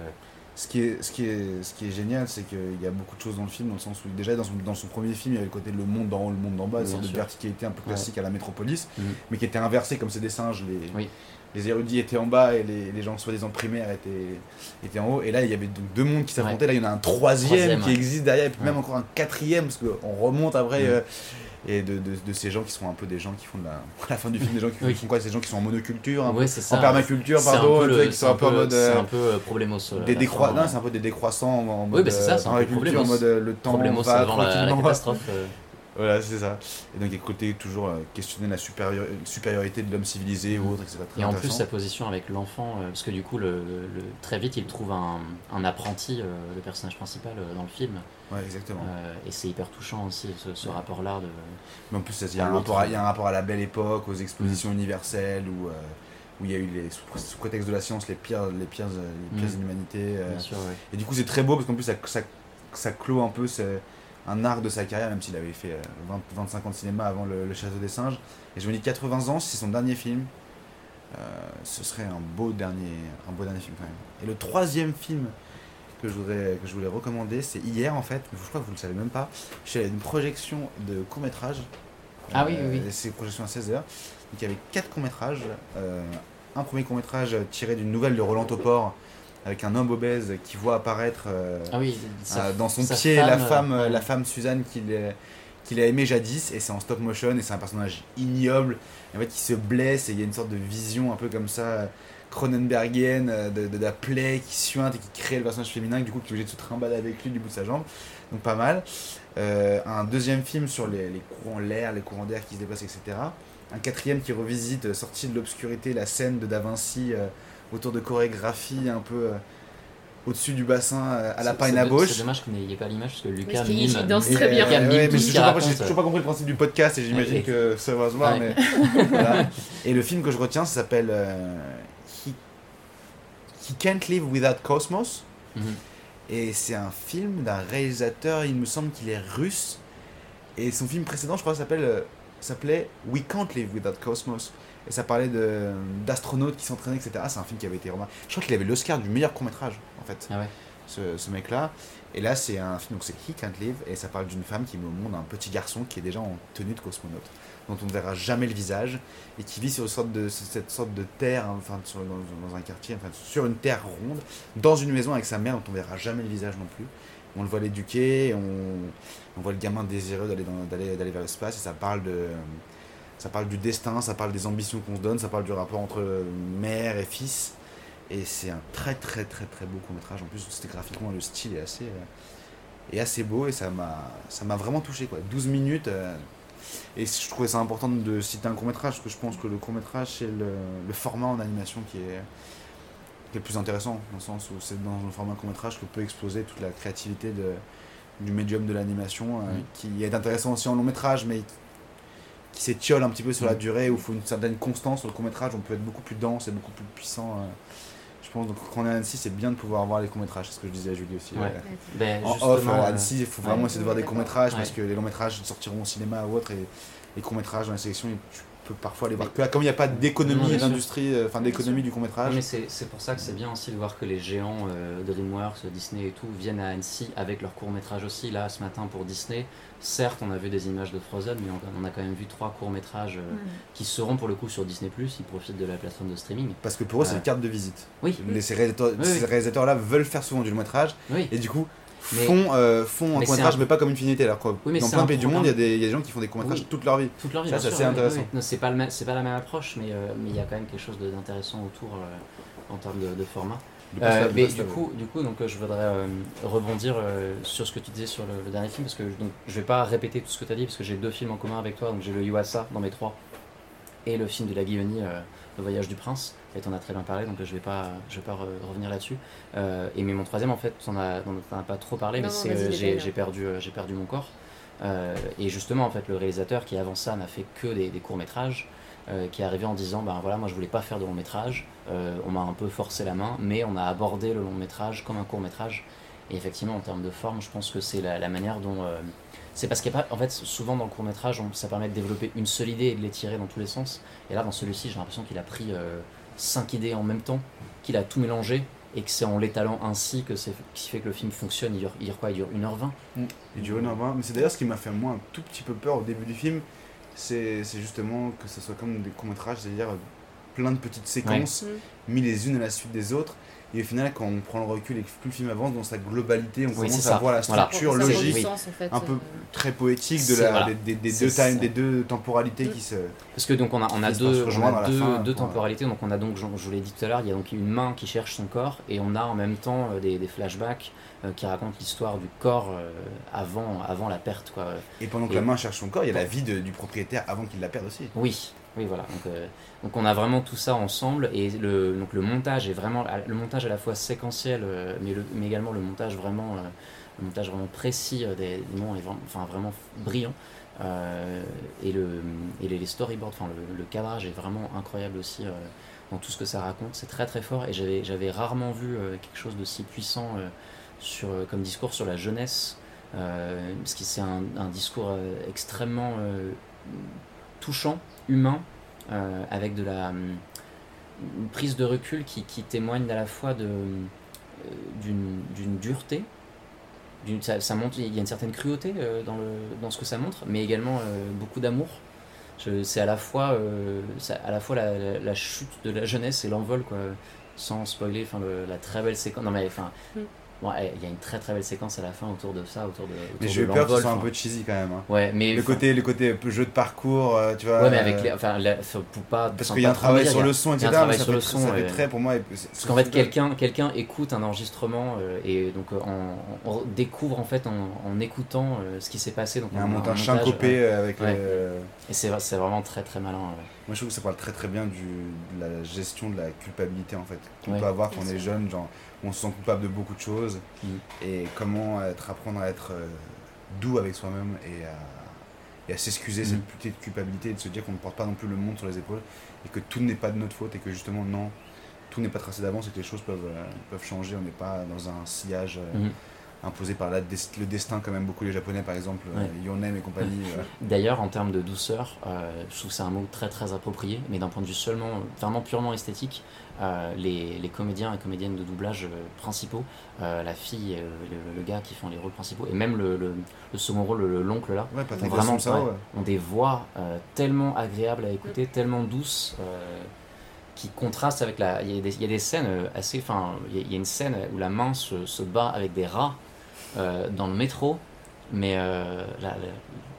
Ce qui est, ce qui est, ce qui est génial, c'est qu'il y a beaucoup de choses dans le film, dans le sens où déjà dans son, dans son premier film, il y avait le côté le monde d'en haut, le monde d'en bas, une Bien sorte de verticalité un peu classique à la métropolis, Mhm. mais qui était inversé comme c'est des singes. Les, Oui. les érudits étaient en bas et les, les gens soi-disant primaires étaient, étaient en haut. Et là, il y avait donc deux mondes qui s'affrontaient. Là, il y en a un troisième, Troisième, qui ouais. existe derrière, et puis même encore un quatrième, parce qu'on remonte après. Mhm. euh, et de, de, de ces gens qui sont un peu des gens qui font de la, à la fin du film, des gens qui Oui. font quoi Ces gens qui sont en monoculture, un peu- ouais, c'est ça. en permaculture, pardon, le- qui sont un peu en mode. C'est euh, un peu euh, des la décrois... fin, non, euh, c'est un peu des décroissants en en Oui, mode, bah, c'est ça, euh, un peu en mode le temps va tranquillement. Voilà, c'est ça. Et donc, il y a le côté toujours euh, questionner la supériorité de l'homme civilisé ou autre, etc. Très Et en plus, sa position avec l'enfant, euh, parce que du coup, le, le- très vite, il trouve un, un apprenti, euh, le personnage principal euh, dans le film. Ouais, exactement. Et c'est hyper touchant aussi, ce, ce Ouais. rapport-là. De... Mais en plus, il y, a un rapport à, il y a un rapport à la belle époque, aux expositions universelles, où, où il y a eu, les, sous, sous prétexte de la science, les pires, les pires, les pires Mm. inhumanités. euh. Bien sûr, ouais. Et du coup, c'est très beau, parce qu'en plus, ça, ça, ça clôt un peu ce- un arc de sa carrière, même s'il avait fait euh, 20, 25 ans de cinéma avant le, le Château des Singes. Et je me dis, 80 ans, si c'est son dernier film, euh, ce serait un beau, dernier, un beau dernier film quand même. Et le troisième film que je voudrais, que je voulais recommander, c'est hier en fait, je crois que vous le savez même pas, je suis allé à une projection de court-métrage. Ah oui, oui, oui. C'est une projection à 16h. Donc il y avait quatre courts-métrages. Euh, un premier court-métrage tiré d'une nouvelle de Roland Topor, avec un homme obèse qui voit apparaître euh, Ah oui, euh, dans son pied la femme, euh, la femme Suzanne qu'il a aimé jadis et c'est en stop motion et c'est un personnage ignoble en fait qui se blesse et il y a une sorte de vision un peu comme ça Cronenbergienne de, de la plaie qui suinte et qui crée le personnage féminin du coup qui est obligé de se trimballer avec lui du bout de sa jambe. Donc pas mal. Euh, un deuxième film sur les, les courants l'air les courants d'air qui se déplacent etc un quatrième qui revisite sorti de l'obscurité la scène de Da Vinci euh, autour de chorégraphie un peu euh, au-dessus du bassin euh, à la paille c'est à gauche C'est dommage qu'il n'y ait pas l'image parce que Lucas Parce qu'il- mime. il danse et, très bien. Lucas mime ouais, mais j'ai toujours, toujours pas compris le principe du podcast et j'imagine Ouais. que ça va se voir. Ouais. Mais, voilà. Et le film que je retiens, s'appelle euh, He, He Can't Live Without Cosmos. Mhm. Et c'est un film d'un réalisateur, il me semble qu'il est russe. Et son film précédent, je crois, s'appelle, euh, s'appelait We Can't Live Without Cosmos. Et ça parlait de, d'astronautes qui s'entraînaient, etc. C'est un film qui avait été remarqué. Je crois qu'il avait l'Oscar du meilleur court-métrage, en fait Ah ouais. ce, ce mec-là. Et là, c'est un film, donc c'est He Can't Live, et ça parle d'une femme qui met au monde un petit garçon qui est déjà en tenue de cosmonaute, dont on ne verra jamais le visage, et qui vit sur une sorte de, cette sorte de terre, hein, enfin, sur- dans, dans un quartier, enfin, sur une terre ronde, dans une maison avec sa mère dont on verra jamais le visage non plus. on le voit l'éduquer, on, on voit le gamin désireux d'aller dans- d'aller d'aller vers l'espace et ça parle de ça parle du destin, ça parle des ambitions qu'on se donne, ça parle du rapport entre mère et fils. Et c'est un très très très très beau court métrage. En plus, c'était graphiquement, le style est assez, euh, est assez beau et ça m'a ça m'a vraiment touché. Quoi. 12 minutes. euh, et je trouvais ça important de citer un court métrage parce que je pense que le court métrage, c'est le, le format en animation qui est, qui est le plus intéressant. Dans le sens où c'est dans le format court métrage que peut exploser toute la créativité de, du médium de l'animation, euh, qui est intéressant aussi en long métrage, mais qui s'étiole un petit peu sur la Mhm. durée, où il faut une certaine constance sur le court métrage, on peut être beaucoup plus dense et beaucoup plus puissant. euh, je pense donc quand on est à Annecy, c'est bien de pouvoir voir les courts métrages, c'est ce que je disais à Julie aussi. Ouais. euh, Ben, en off, à euh, Annecy, il faut vraiment ouais. essayer de voir des D'accord. courts métrages parce que les longs métrages sortiront au cinéma ou autre et les courts métrages dans les sélections, tu peux parfois les voir. que- Comme il n'y a pas d'économie d'industrie, euh, enfin d'économie du court métrage, mais c'est pour ça que c'est bien aussi de voir que les géants euh, DreamWorks, Disney et tout viennent à Annecy avec leurs courts-métrages aussi. Là, ce matin pour Disney, certes, on a vu des images de Frozen, mais on, on a quand même vu trois courts-métrages euh, qui seront pour le coup sur Disney. Ils profitent de la plateforme de streaming. parce que pour eux, c'est une carte de visite. Oui, Les, ces réalisateurs- Oui, ces oui. réalisateurs-là veulent faire souvent du long métrage oui. et du coup Mais- font, euh, font un court métrage, un- mais pas comme une finalité. Alors quoi, Oui, dans plein de pays du monde, il y, a des y a des gens qui font des courts métrages Oui. toute leur vie. Toute leur vie, Ça, c'est intéressant. oui. C'est pas, pas la même approche, mais euh, mais il y a quand même quelque chose d'intéressant autour euh, en termes de, de format. Du Euh, post-lab, du mais du coup, du coup donc, euh, je voudrais euh, rebondir euh, sur ce que tu disais sur le, le dernier film, parce que donc, je vais pas répéter tout ce que tu as dit, parce que j'ai deux films en commun avec toi, donc j'ai le Yuasa dans mes trois, et le film de la Guillaume, Le Voyage du Prince, et tu en as très bien parlé, donc euh, je vais pas, je vais pas re- revenir là-dessus. Euh, et mais mon troisième, en fait, tu n'en as, t'en as pas trop parlé, Non, mais c'est euh, j'ai perdu, euh, j'ai perdu mon corps. Euh, et justement, en fait, le réalisateur qui avant ça n'a fait que des, des courts-métrages, euh, qui est arrivé en disant ben voilà moi je voulais pas faire de long métrage Euh, on m'a un peu forcé la main mais on a abordé le long métrage comme un court métrage et effectivement en termes de forme je pense que c'est la, la manière dont euh, c'est parce qu'il y a pas en fait souvent dans le court métrage ça permet de développer une seule idée et de les tirer dans tous les sens et là dans celui-ci j'ai l'impression qu'il a pris euh, cinq idées en même temps qu'il a tout mélangé et que c'est en l'étalant ainsi que c'est qui fait que le film fonctionne il dure, il dure quoi? Il dure 1h20 Et du Honor 20. Mais c'est d'ailleurs ce qui m'a fait moi un tout petit peu peur au début du film. C'est c'est justement que ce soit comme des courts-métrages, c'est-à-dire euh, plein de petites séquences Ouais. mis les unes à la suite des autres. Et au final, quand on prend le recul et que plus le film avance dans sa globalité, on Oui, commence à voir la structure logique, oui. sens, en fait, un peu euh, très poétique de la, voilà. des, des- des C'est deux time, ça. des deux temporalités qui se. Parce que donc on a, on a deux, on a deux, fin, deux pour, temporalités. Donc on a donc, je je vous l'ai dit tout à l'heure, il y a donc une main qui cherche son corps et on a en même temps euh, des, des flashbacks euh, qui racontent l'histoire du corps euh, avant, avant la perte. Quoi. Et pendant que la main cherche son corps, il y a la vie de- du propriétaire avant qu'il la perde aussi. Oui, oui voilà. Donc, euh, donc on a vraiment tout ça ensemble et le, donc le montage est vraiment le montage à la fois séquentiel euh, mais, le- mais également le montage vraiment euh, le montage vraiment précis des, moments est vraiment, enfin, vraiment brillant. Et le, et les, storyboards, enfin le, cadrage est vraiment incroyable aussi dans tout ce que ça raconte. C'est très très fort et j'avais, j'avais rarement vu quelque chose d'aussi puissant euh, sur, comme discours sur la jeunesse. parce que c'est un, discours extrêmement touchant, humain, euh, avec de la hum, une prise de recul qui, qui témoigne à la fois euh, d'une, dureté. ça, ça montre, il y a une certaine cruauté euh, dans, le, dans ce que ça montre, mais également beaucoup d'amour. C'est à la fois, à la, fois la, chute de la jeunesse et l'envol, quoi, sans spoiler la très belle séquence. Non, mais Mm. Bon, il y a une très très belle séquence à la fin autour de ça, autour de. Mais autour j'ai de eu peur que ce soit un peu cheesy quand même. hein. Ouais, mais. Le côté, le côté jeu de parcours, euh, tu vois. Ouais, mais avec euh, les. Enfin, la- pour pas. Parce qu'il y a un travail sur le son, etc. mais ça sur fait, le son, ça fait et- très pour moi. Parce qu'en fait, quelqu'un quelqu'un écoute un enregistrement euh, et donc euh, on, on découvre en fait en, en écoutant euh, ce qui s'est passé. Donc Il y a un on montage syncopé ouais. avec Ouais. Et c'est c'est vraiment très très malin. ouais. Moi je trouve que ça parle très très bien du, de la gestion de la culpabilité en fait. Qu'on Ouais. peut avoir quand on est jeune, genre on se sent coupable de beaucoup de choses. Mm. Et comment être, apprendre à être euh, doux avec soi-même et à, et à s'excuser Mm. cette petite culpabilité et de se dire qu'on ne porte pas non plus le monde sur les épaules et que tout n'est pas de notre faute et que justement non, tout n'est pas tracé d'avance et que les choses peuvent, euh, peuvent changer. On n'est pas dans un sillage euh, Mhm. imposé par la des- le destin quand même beaucoup les japonais par exemple, Ouais. Yonem et compagnie. euh. D'ailleurs, en termes de douceur, euh, je trouve que c'est un mot très très approprié, mais d'un point de vue seulement, vraiment purement esthétique, euh, les, les comédiens et comédiennes de doublage euh, principaux, euh, la fille et le, le gars qui font les rôles principaux, et même le, le- le second rôle, le- l'oncle là, Ouais, ont vraiment Vassounsao, ouais, ouais. ont des voix euh, tellement agréables à écouter, tellement douces, qui contrastent avec la. Il y a des, il y a des scènes assez. Enfin, il y a- une scène où la main se, se bat avec des rats. dans le métro, mais la- la-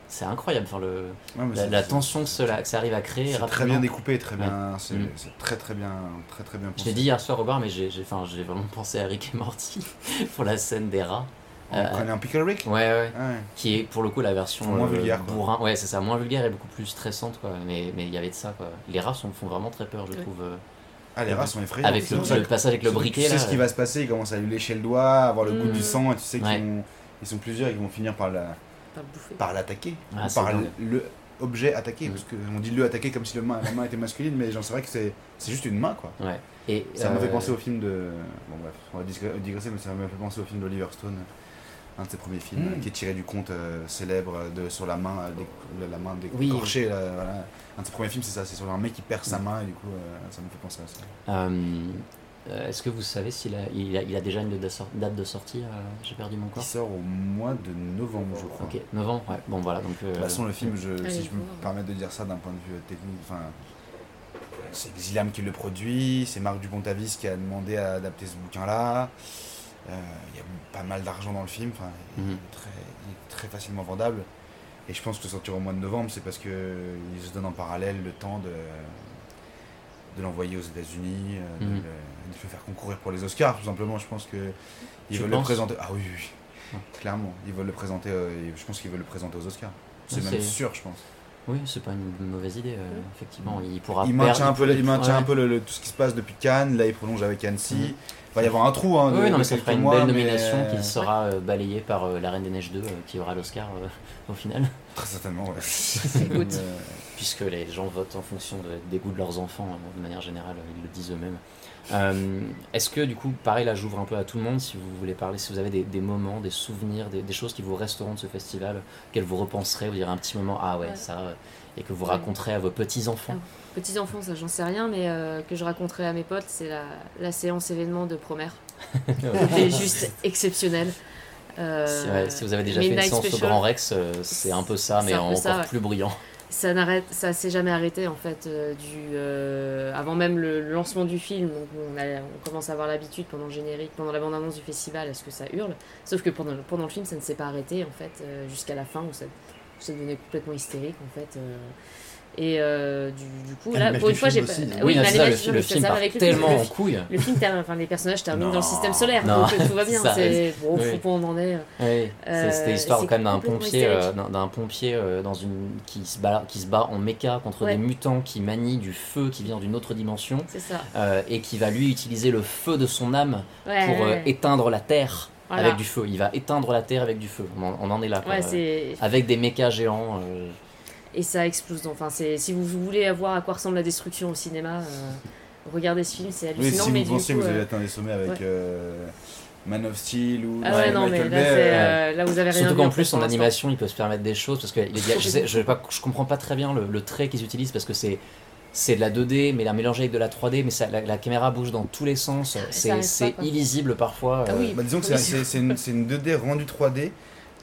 c'est incroyable. Enfin, le, Ouais, la, tension que, cela- que ça arrive à créer C'est très bien découpé, très bien. C'est Mm. c'est très très bien, très très bien Je l'ai dit hier soir au bar, mais j'ai j'ai- enfin, j'ai vraiment pensé à Rick et Morty pour la scène des rats. On Euh, prenait un Pickle Rick Ouais, ouais. Ouais. Qui est pour le coup la version Moins euh, vulgaire, quoi. bourrin. Ouais, c'est ça, moins vulgaire et beaucoup plus stressante, quoi. Mais mais il y avait de ça, quoi. Les rats sont, font vraiment très peur, je Ouais. trouve. euh, Ah, les rats sont effrayants. avec le, passage avec le briquet, Tu sais là. ce qui va se passer, ils commencent à lui lécher le doigt, avoir le goût Mm. du sang, et tu sais qu'ils Ouais. vont- ils sont plusieurs et qu'ils vont finir par la- Pas le bouffer. par l'attaquer, Ah, c'est par le objet attaqué, Mm. parce qu'on dit le attaquer comme si le main- la main était masculine, mais j'en sais vrai que c'est c'est juste une main quoi. Ouais. Et Ça euh, fait penser au film de. Bon bref, on va digresser, mais ça me fait penser au film d'Oliver Stone, un de ses premiers films, Mm. qui est tiré du conte euh, célèbre de sur la main, euh, la main Oui. décorchée. là, voilà. Un de ses premiers films, c'est ça, c'est sur un mec qui perd sa main, et du coup, euh, ça me fait penser à ça. Euh, Est-ce que vous savez s'il a, il a, il a déjà une date de sortie euh, J'ai perdu mon Il corps. sort au mois de novembre, je crois. Ok, novembre, ouais. Bon, voilà, donc. euh, De toute façon, le film, je, Allez si je me permets de dire ça d'un point de vue technique, enfin, c'est Xilham qui le produit, c'est Marc Dupont-Avis qui a demandé à adapter ce bouquin-là. Euh, Il y a pas mal d'argent dans le film, enfin, il, Mhm. est très, il est très facilement vendable. Et je pense que sortir au mois de novembre, c'est parce qu'ils se donnent en parallèle le temps de, de l'envoyer aux États-Unis, de, Mhm. le, de le faire concourir pour les Oscars, tout simplement. Je pense que ils veulent le présenter. Ah oui, oui. Clairement, ils veulent le présenter. euh, je pense qu'ils veulent le présenter aux Oscars. C'est même sûr, je pense. Oui, c'est pas une mauvaise idée, euh, effectivement. Il pourra Il perdre- maintient un peu, il maintient Ouais. un peu le- le- tout ce qui se passe depuis Cannes. Là, il prolonge avec Annecy. Il va y avoir un trou. Hein, de- Oui, non, mais ça fera une mois, belle nomination qui sera euh, balayée par euh, La Reine des Neiges 2, euh, qui aura l'Oscar euh, au final, Très certainement, ouais. Puisque les gens votent en fonction de- des goûts de leurs enfants, euh, de manière générale, ils le disent eux-mêmes. Euh, Est-ce que, du coup, pareil, là, j'ouvre un peu à tout le monde, si vous voulez parler, si vous avez des, des moments, des souvenirs, des, des choses qui vous resteront de ce festival, qu'elles vous repenserez, vous direz un petit moment, ah ouais, Ouais. ça, et que vous raconterez à vos petits-enfants. Petits enfants, ça j'en sais rien, mais euh, que je raconterai à mes potes, c'est la, la séance événement de Promère. C'était juste exceptionnel. Euh, Si, ouais, si vous avez déjà fait une séance au Grand Rex, c'est un peu ça, mais encore ça, ouais. plus bruyant. Ça n'arrête, ça s'est jamais arrêté en fait. euh, du, euh, avant même le lancement du film, donc on, a- on commence à avoir l'habitude pendant le générique, pendant la bande-annonce du festival, à ce que ça hurle. Sauf que pendant, pendant le film, ça ne s'est pas arrêté en fait, euh, jusqu'à la fin où ça, où ça devenait complètement hystérique en fait. Et euh, du, du coup, Et là, pour une fois, j'ai film pas. Oui, c'est ça, le, l'image- fi- le film part avec le tellement film. en couille. Le film enfin les personnages terminent dans le système solaire, Non. donc euh, tout va bien. C'est bon, oui. on en est. Oui, Euh, c'était l'histoire quand même d'un pompier, euh, d'un- pompier dans une qui se bat, qui se bat en méca contre Ouais. des mutants qui manient du feu qui vient d'une autre dimension C'est ça. et qui va lui utiliser le feu de son âme Ouais, pour ouais. éteindre la terre Voilà. avec du feu. Il va éteindre la terre avec du feu. On en, on en est là. Avec des mécas géants. Euh, et ça explose. Enfin, c'est si vous voulez voir à quoi ressemble la destruction au cinéma, euh, regardez ce film, c'est Oui, hallucinant. si mais vous du pensez coup, que vous euh, avez atteint des sommets avec ouais. euh, Man of Steel ou Ah ouais, non, mais là, Bay, c'est, euh, euh, là vous avez rien Surtout vu, qu'en plus, en animation, il peut se permettre des choses parce que je, sais, je, sais pas, je comprends pas très bien le, le trait qu'ils utilisent parce que c'est c'est de la 2D, mais la mélangé avec de la 3D, mais ça, la, la caméra bouge dans tous les sens. C'est illisible parfois. Ah euh, oui. bah, disons que Oui, c'est- une, c'est une 2D rendue 3D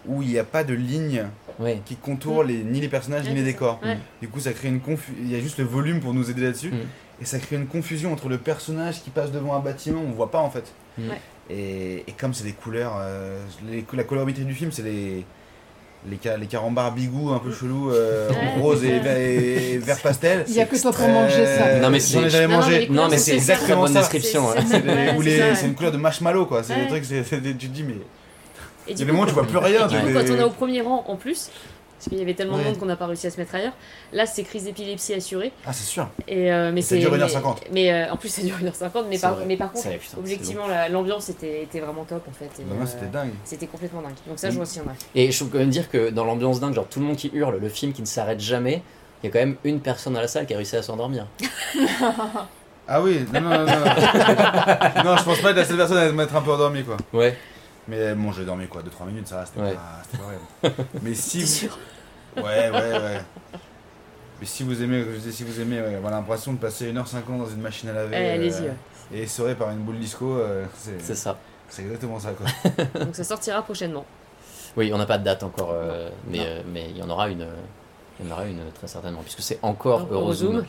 où il n'y a pas de ligne ouais. qui contourne les, ni les personnages Ouais, ni les décors. Ouais. Du coup, ça crée une confusion. Il y a juste le volume pour nous aider là-dessus. Mm. Et ça crée une confusion entre le personnage qui passe devant un bâtiment, on voit pas en fait. Mm. Et, et comme c'est des couleurs, euh, les- la colorimétrie du film, c'est les, les, ca- les carambars bigou un peu chelous, euh, Ouais, rose et, vert- et vert pastel. Il y a que toi pour manger ça. Non, mais J'en ai c'est- jamais mangé. Non, mais c'est exactement bonne ça. description. C'est- une couleur de marshmallow quoi. C'est Ouais. des trucs, tu te dis, mais. Et du coup, moments où tu vois plus rien. Et du coup, quand on est au premier rang en plus, parce qu'il y avait tellement de Ouais. monde qu'on n'a pas réussi à se mettre ailleurs, là c'est crise d'épilepsie assurée. Ah, c'est sûr. Et, euh, mais Et ça c'est, dure mais, 1h50. mais, euh, en plus ça dure 1h50, mais C'est par, mais par C'est contre, vrai, putain, c'est objectivement, la- l'ambiance était, était vraiment top en fait. Bah, euh, c'était dingue. C'était complètement dingue. Donc ça, je Mm. retiendrai. Et je peux quand même dire que dans l'ambiance dingue, genre tout le monde qui hurle, le film qui ne s'arrête jamais, il y a quand même une personne dans la salle qui a réussi à s'endormir. Ah oui, non, non, non. Non, non je pense pas être la seule personne à m'être un peu endormi quoi. Ouais. Mais bon, j'ai dormi quoi, 2-3 minutes, ça va, c'était Ouais. pas, pas horrible. Mais si vous... sûr? Ouais, ouais, ouais. Mais si vous aimez, je disais, si vous aimez, ouais, avoir l'impression de passer 1h50 dans une machine à laver Allez, allez-y. euh, et essoré par une boule disco, euh, C'est c'est ça. c'est exactement ça quoi. Donc ça sortira prochainement. Oui, on n'a pas de date encore, euh, mais euh, mais il y en aura une. Euh, Il y en aura une très certainement, puisque c'est encore Eurozoom. Eurozoom.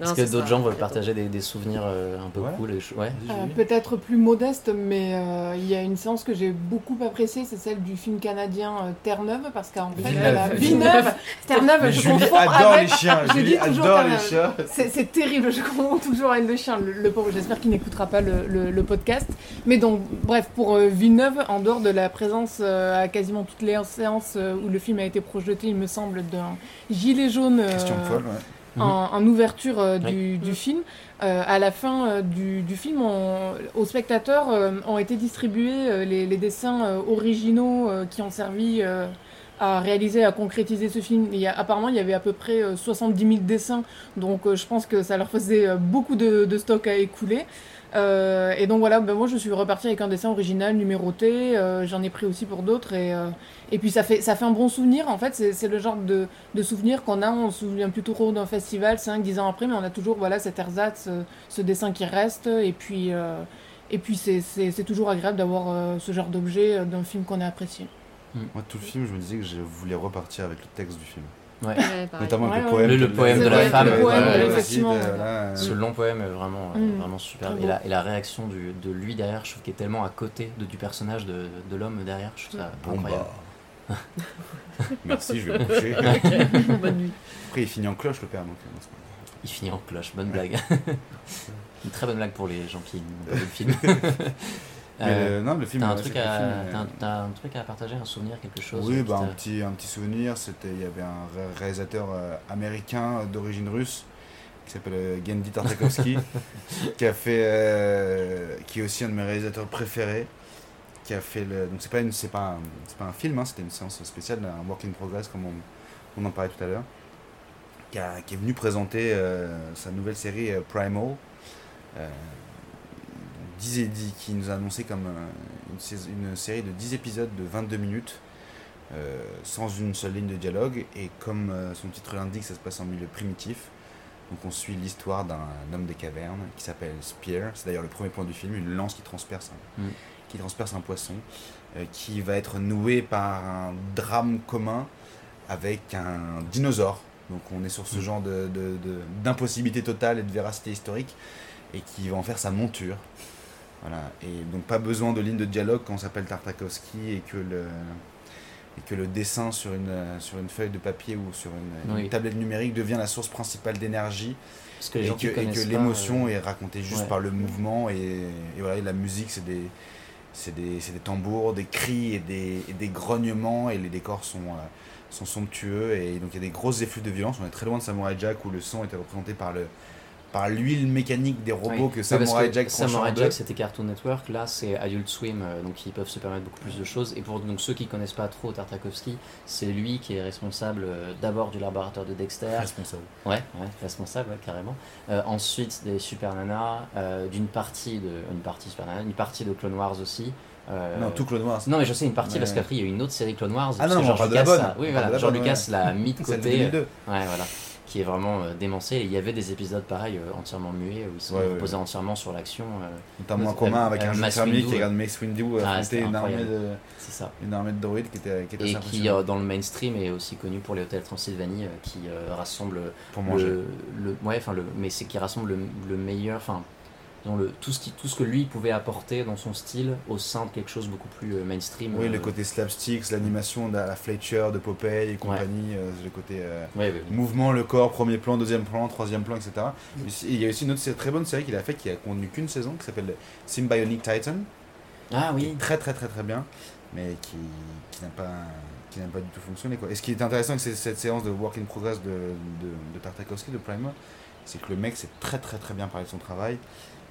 Est-ce que d'autres gens veulent partager des, des souvenirs euh, un peu Ouais. cool Ouais. Euh, Peut-être plus modeste, mais euh, il y a une séance que j'ai beaucoup appréciée, c'est celle du film canadien euh, Terre-Neuve, parce qu'en fait, Villeneuve. elle a- Villeneuve, Terre-Neuve, je Julie confonds adore avec- les chiens. je Julie dis toujours adore les chiens. C'est c'est terrible, je confonds toujours avec le chien, le, le pauvre. J'espère qu'il n'écoutera pas le, le- le podcast. Mais donc, bref, pour euh, Villeneuve, en dehors de la présence euh, à quasiment toutes les séances euh, où le film a été projeté, il me semble, d'un gilet jaune euh, Question folle, ouais. en, en ouverture euh, Oui. du, du film. Euh, à la fin euh, du, du film, on- aux spectateurs euh, ont été distribués euh, les, les dessins euh, originaux euh, qui ont servi euh, à réaliser, à concrétiser ce film. Il y a, apparemment, il y avait à peu près euh, 70 000 dessins, donc euh, je pense que ça leur faisait euh, beaucoup de, de stock à écouler. Euh, et donc voilà, ben moi je suis repartie avec un dessin original numéroté, euh, j'en ai pris aussi pour d'autres et, euh, et puis ça fait, ça fait un bon souvenir en fait, c'est c'est le genre de, de souvenir qu'on a, on se souvient plus trop d'un festival 5-10 ans après, mais on a toujours voilà, cet ersatz, ce, ce dessin qui reste et puis, euh, et puis c'est- c'est c'est toujours agréable d'avoir euh, ce genre d'objet euh, d'un film qu'on a apprécié. Moi, tout le film, je me disais que je voulais repartir avec le texte du film. Ouais. Notamment Ouais, le ouais. poème. Le- poème de la femme, Ce long poème est vraiment, euh, Mm. vraiment super. Et beau. la, et la réaction du, de lui derrière, je trouve qu'il est tellement à côté de, du personnage de, de l'homme derrière. Je trouve ça Bon, incroyable. bah. Merci, je vais coucher. Bonne nuit. Après, il finit en cloche, le père. Donc, euh, Il finit en cloche, bonne blague. Une très bonne blague pour les gens qui n'ont pas vu le film. Euh, euh, non, le film. T'as un, ouais, truc à, film, t'as un, t'as un truc à partager, un souvenir, quelque chose Oui, bah, un, petit, un petit souvenir, c'était il y avait un ré- réalisateur euh, américain d'origine russe qui s'appelle euh, Genndy Tartakovsky, qui a fait, euh, qui est aussi un de mes réalisateurs préférés, qui a fait le, donc c'est pas une, c'est pas, un- pas un film, hein, c'était une séance spéciale, un work in progress comme on, on en parlait tout à l'heure, qui, qui est venu présenter euh, sa nouvelle série euh, Primal. Euh, 10 et 10, qui nous a annoncé comme une, série de 10 épisodes de 22 minutes, euh, sans une seule ligne de dialogue, et comme son titre l'indique, ça se passe en milieu primitif. Donc on suit l'histoire d'un homme des cavernes qui s'appelle Spear, c'est d'ailleurs le premier point du film, une lance qui transperce un, Mm. Qui transperce un poisson, euh, qui va être noué par un drame commun avec un dinosaure. Donc on est sur ce Mm. genre de- de- de- d'impossibilité totale et de véracité historique, et qui va en faire sa monture. Voilà. Et donc pas besoin de ligne de dialogue quand on s'appelle Tartakovsky et que le et que le dessin sur une, sur une feuille de papier ou sur une, tablette numérique devient la source principale d'énergie Parce que les et que, et l'émotion euh, est racontée juste ouais. par le mouvement et, et voilà, et la musique c'est des, c'est des, des tambours, des cris et des, des grognements et les décors sont, euh, sont somptueux et donc il y a des grosses effluves de violence. On est très loin de Samurai Jack où le son était représenté par le par l'huile mécanique des robots Oui. que Samurai Jack Samurai. Jack c'était Cartoon Network, là c'est Adult Swim, euh, donc ils peuvent se permettre beaucoup plus de choses. Et pour donc, ceux qui connaissent pas trop Tartakovsky, c'est lui qui est responsable euh, d'abord du laboratoire de Dexter, responsable. ouais, ouais, responsable ouais, carrément. Euh, ensuite des Super Nana, euh, d'une partie de une partie Super Nana, une partie de Clone Wars aussi. euh, Non, tout Clone Wars. non mais je sais une partie parce qu'après il y a eu une autre série Clone Wars. Ah non, George la Lucas bonne. a- Oui On voilà, la George Lucas l'a mis de côté. 2002. Ouais, voilà. Qui est vraiment euh, démembré. Et il y avait des épisodes pareils, euh, entièrement muets, où ils sont Ouais, ouais, reposés entièrement sur l'action. euh, Notamment en commun avec un jeune qui ouais. regarde Mace Windu Ah, affronter une armée, de, c'est ça. une armée de droïdes qui était, qui était Et qui, dans le mainstream, est aussi connu pour les hôtels Transylvanie, qui rassemble pour manger. le, le- ouais, enfin le, mais c'est qui rassemble le, le meilleur, enfin, le tout ce qui, tout ce que lui pouvait apporter dans son style au sein de quelque chose beaucoup plus euh, mainstream. Oui, euh, le côté slapsticks, l'animation de la Fletcher, de Popeye et compagnie, euh, le côté euh, ouais, ouais, ouais. mouvement, le corps, premier plan, deuxième plan, troisième plan, etc. Et aussi- Il y a aussi une autre très bonne série qu'il a fait qui a contenu qu'une saison qui s'appelle Symbionic Titan, Ah oui. très très très très bien, mais qui, qui n'a pas qui n'a pas du tout fonctionné. Quoi. Et ce qui est intéressant avec cette- séance de Work in Progress de, de, de Tartakovsky, de Primer, c'est que le mec sait très très très bien parler de son travail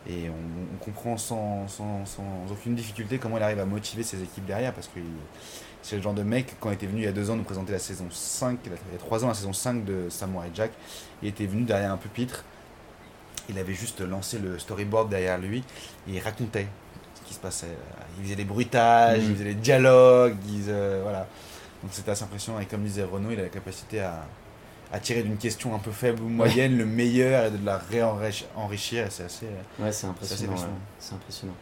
et on, on comprend sans, sans, sans aucune difficulté comment il arrive à motiver ses équipes derrière parce que c'est le genre de mec, quand il était venu il y a deux ans nous présenter la saison 5, il y a trois ans la saison 5 de Samurai Jack, il était venu derrière un pupitre, il avait juste lancé le storyboard derrière lui et il racontait ce qui se passait. Il faisait des bruitages, il faisait des dialogues, il, euh, voilà. Donc c'était assez impressionnant et comme disait Renaud, il a la capacité à, à tirer d'une question un peu faible ou moyenne le meilleur et de la réenrichir et c'est assez... Ouais, c'est impressionnant. C'est impressionnant.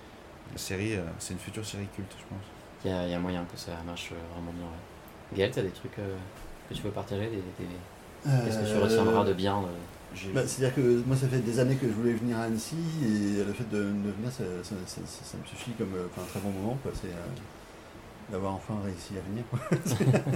La série, euh, c'est une future série culte, je pense. Il y a, il y a moyen que ça marche euh, vraiment bien. ouais. Gaël, t'as des trucs euh, que tu veux partager des, des- Euh, Qu'est-ce que tu retiendras de bien euh, bah, C'est-à-dire que moi, ça fait des années que je voulais venir à Annecy et le fait de, de venir, ça, ça- ça- ça- ça me suffit comme euh, un très bon moment. C'est euh, d'avoir enfin réussi à venir.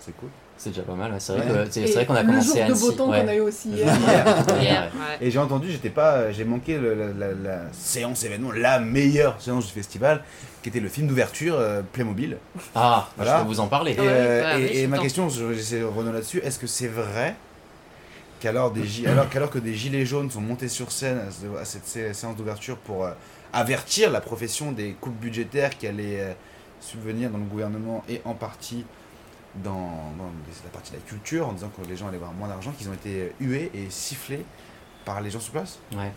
C'est cool. C'est déjà pas mal, ouais. c'est vrai Ouais. qu'on a le commencé à jour de beau temps ouais. qu'on a eu aussi. Hier. Et j'ai entendu, j'étais pas, j'ai manqué le- la, la- la séance événement, la meilleure séance du festival, qui était le film d'ouverture euh, Playmobil. Ah, Voilà. je peux vous en parler. Et, Ouais, euh, ouais, et- et ma question, je- j'essaie de revenir là-dessus, est-ce que c'est vrai qu'alors des gi- alors, qu'alors que des gilets jaunes sont montés sur scène à, ce- à cette sé- séance d'ouverture pour euh, avertir la profession des coupes budgétaires qui allaient euh, subvenir dans le gouvernement et en partie dans, la partie de la culture, en disant que les gens allaient avoir moins d'argent, qu'ils ont été hués et sifflés par les gens sur place Ouais.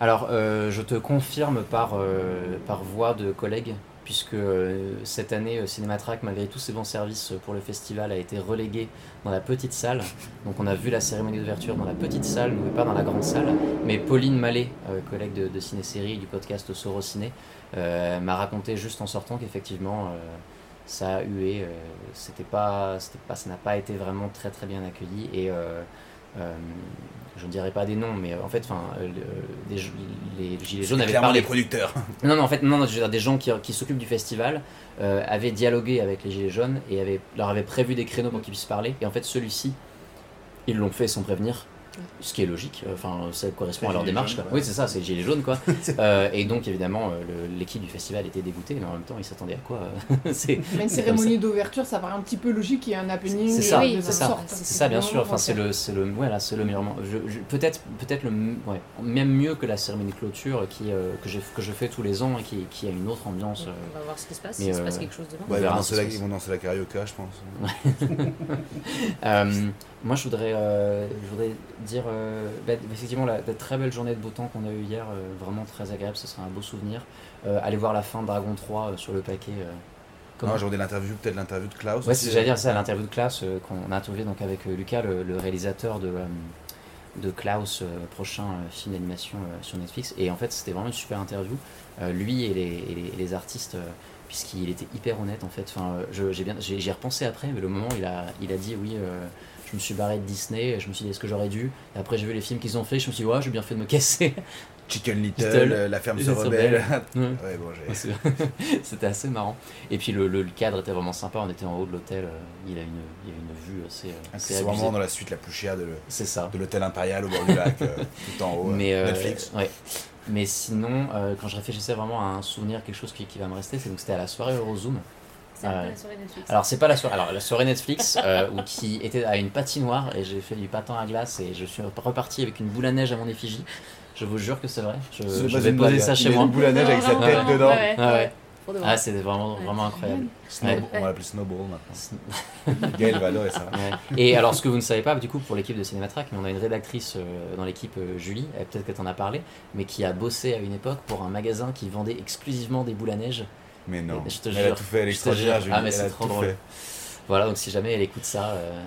Alors, euh, je te confirme par, euh, par voix de collègues, puisque euh, cette année, Cinématrack, malgré tous ses bons services pour le festival, a été relégué dans la petite salle. Donc, on a vu la cérémonie d'ouverture dans la petite salle, mais pas dans la grande salle. Mais Pauline Mallet, collègue de, de Ciné-Série du podcast Soro Ciné, euh, m'a raconté juste en sortant qu'effectivement, ça a hué. euh, c'était pas, c'était pas, ça n'a pas été vraiment très très bien accueilli. Et. euh, euh, je ne dirais pas des noms, mais en fait, enfin, euh, des- les gilets jaunes avaient Clairement parlé. les producteurs. Non, non, en fait, non, non, je veux dire, des gens qui, qui s'occupent du festival euh, avaient dialogué avec les gilets jaunes et avaient, leur avaient prévu des créneaux pour qu'ils puissent parler. Et en fait, celui-ci, ils l'ont fait sans prévenir. Ce qui est logique, euh, enfin ça correspond à leur démarche. jaunes, quoi. ouais. Oui, c'est ça, c'est les gilets jaunes quoi. Euh, et donc évidemment, euh, l'équipe du festival était dégoûtée, mais en même temps, ils s'attendaient à quoi Mais une cérémonie d'ouverture, ça paraît un petit peu logique qu'il y ait un happening C'est ça, de c'est cette ça, sorte. c'est ça bien sûr. Enfin, c'est le, c'est le, voilà, c'est le meilleur moment. Je- je- peut-être, peut-être le, ouais, même mieux que la cérémonie de clôture qui, euh, que, j'ai- que je fais tous les ans et qui, qui a une autre ambiance. euh, On va voir ce qui se passe, mais, s'il se passe quelque chose demain. Ouais, ils, vont la, ils vont danser la carioca, je pense. Moi, je voudrais, je voudrais dire, euh, bah, effectivement, la, la très belle journée de beau temps qu'on a eue hier, euh, vraiment très agréable, ce sera un beau souvenir. Euh, allez voir la fin de Dragon 3 euh, sur le paquet. euh, comment- Non, j'aurais l'interview, peut-être l'interview de Klaus. Ouais, c'est- j'allais dire ça l'interview de Klaus qu'on a interviewé donc avec Lucas, le, le réalisateur de, de Klaus, prochain film d'animation sur Netflix. Et en fait, c'était vraiment une super interview. Lui et les, et les, et les artistes, puisqu'il était hyper honnête en fait. Enfin, j'ai j'ai repensé après, mais le moment il a, il a dit oui. euh, je me suis barré de Disney, et je me suis dit est-ce que j'aurais dû? Et après j'ai vu les films qu'ils ont fait, je me suis dit ouais j'ai bien fait de me casser. Chicken Little, Little, euh, La ferme se rebelle. Ouais. ouais, bon, C'était assez marrant. Et puis le, le cadre était vraiment sympa. On était en haut de l'hôtel. euh, Il a une, il y a une vue assez, assez C'est vraiment dans la suite la plus chère de, le- C'est ça. de l'hôtel impérial au bord du lac, euh, tout en haut. Mais, euh, euh, Netflix. ouais. Mais sinon, euh, quand je réfléchissais vraiment à un souvenir, quelque chose qui, qui va me rester, c'est donc c'était à la soirée Eurozoom. C'est ouais. la soirée Netflix. Alors c'est pas la soirée, alors la soirée Netflix euh, où qui était à une patinoire et j'ai fait du patin à glace et je suis reparti avec une boule à neige à mon effigie. Je vous jure que c'est vrai. Je, C'est je vais poser ça chez moi. une boule à neige avec sa tête dedans. ouais, Ah ouais. Ah, c'était vraiment, vraiment incroyable. Snow- Ouais. On va l'appeler Snowball maintenant. Gaël va adorer ça. Ouais. Et alors, ce que vous ne savez pas, du coup, pour l'équipe de Cinématrack, mais on a une rédactrice euh, dans l'équipe, euh, Julie, euh, peut-être que tu en as parlé, mais qui a bossé à une époque pour un magasin qui vendait exclusivement des boules à neige. Mais non. Je te elle a jure. tout fait, elle est extraordinaire, jure. Ah, mais c'est trop drôle. fait. Voilà, donc si jamais elle écoute ça, euh,